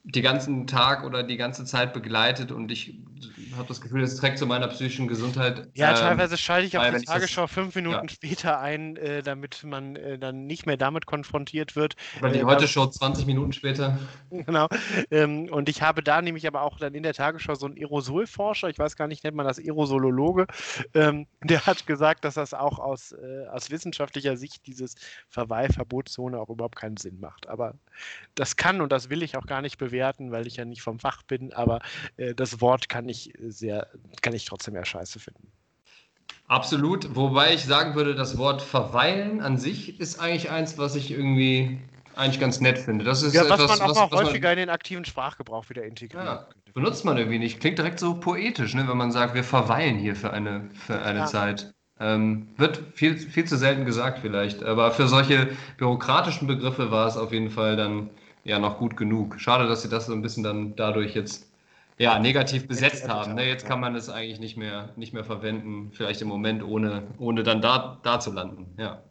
die ganzen Tag oder die ganze Zeit begleitet und ich habe das Gefühl, es trägt zu meiner psychischen Gesundheit. Ja, ähm, teilweise schalte ich auf die Tagesschau das, fünf Minuten ja. später ein, äh, damit man äh, dann nicht mehr damit konfrontiert wird. Oder die äh, Heute-Show 20 Minuten später. Genau. Ähm, und ich habe da nämlich aber auch dann in der Tagesschau so einen Aerosolforscher, ich weiß gar nicht, nennt man das Aerosolologe, ähm, der hat gesagt, dass das auch aus, äh, aus wissenschaftlicher Sicht dieses Verweilverbotszone auch überhaupt keinen Sinn macht. Aber das kann und das will ich auch gar nicht bewerten, weil ich ja nicht vom Fach bin, aber äh, das Wort kann ich sehr, kann ich trotzdem eher scheiße finden. Absolut, wobei ich sagen würde, das Wort verweilen an sich ist eigentlich eins, was ich irgendwie eigentlich ganz nett finde. Das ist ja, was etwas, man auch was, was häufiger man, in den aktiven Sprachgebrauch wieder integriert. Ja, benutzt man irgendwie nicht. Klingt direkt so poetisch, ne, wenn man sagt, wir verweilen hier für eine, für eine ja. Zeit. Ähm, wird viel, viel zu selten gesagt vielleicht, aber für solche bürokratischen Begriffe war es auf jeden Fall dann ja noch gut genug. Schade, dass sie das so ein bisschen dann dadurch jetzt ja, negativ besetzt haben. Ne? Jetzt kann man es eigentlich nicht mehr, nicht mehr verwenden, vielleicht im Moment, ohne, ohne dann da, da zu landen. Ja.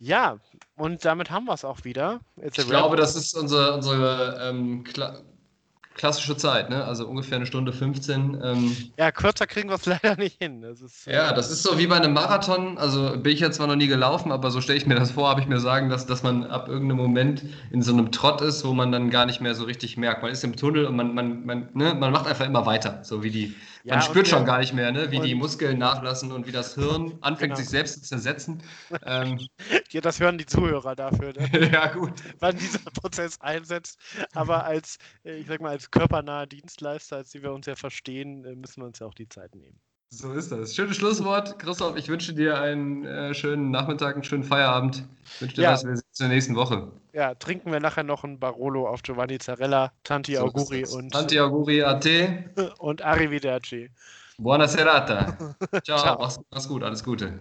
Ja, und damit haben wir es auch wieder. ich glaube, das ist unsere, unsere ähm, klassische Zeit, ne? Also ungefähr eine Stunde 15. Ähm, ja, kürzer kriegen wir es leider nicht hin. Das ist, äh, ja, das ist so wie bei einem Marathon. Also bin ich ja zwar noch nie gelaufen, aber so stelle ich mir das vor, habe ich mir sagen, dass, dass man ab irgendeinem Moment in so einem Trott ist, wo man dann gar nicht mehr so richtig merkt. Man ist im Tunnel und man, man, man, ne? man macht einfach immer weiter. So wie die, ja, man spürt schon gar nicht mehr, ne? wie die Muskeln nachlassen und wie das Hirn anfängt, genau. sich selbst zu zersetzen. Ähm, ja, das hören die Zuhörer dafür, ne? ja, gut. wann dieser Prozess einsetzt. Aber als, äh, ich sag mal, als als körpernahe Dienstleister, als die wir uns ja verstehen, äh, müssen wir uns ja auch die Zeit nehmen. So ist das. Schönes Schlusswort. Christoph, ich wünsche dir einen äh, schönen Nachmittag, einen schönen Feierabend. Ich wünsche dir ja. was. Wir sehen uns in der nächsten Woche. Ja, trinken wir nachher noch ein Barolo auf Giovanni Zarella, Tanti so Auguri und. Tanti Auguri a Und Arrivederci. Buona serata. Ciao. Ciao. Mach's, mach's gut. Alles Gute.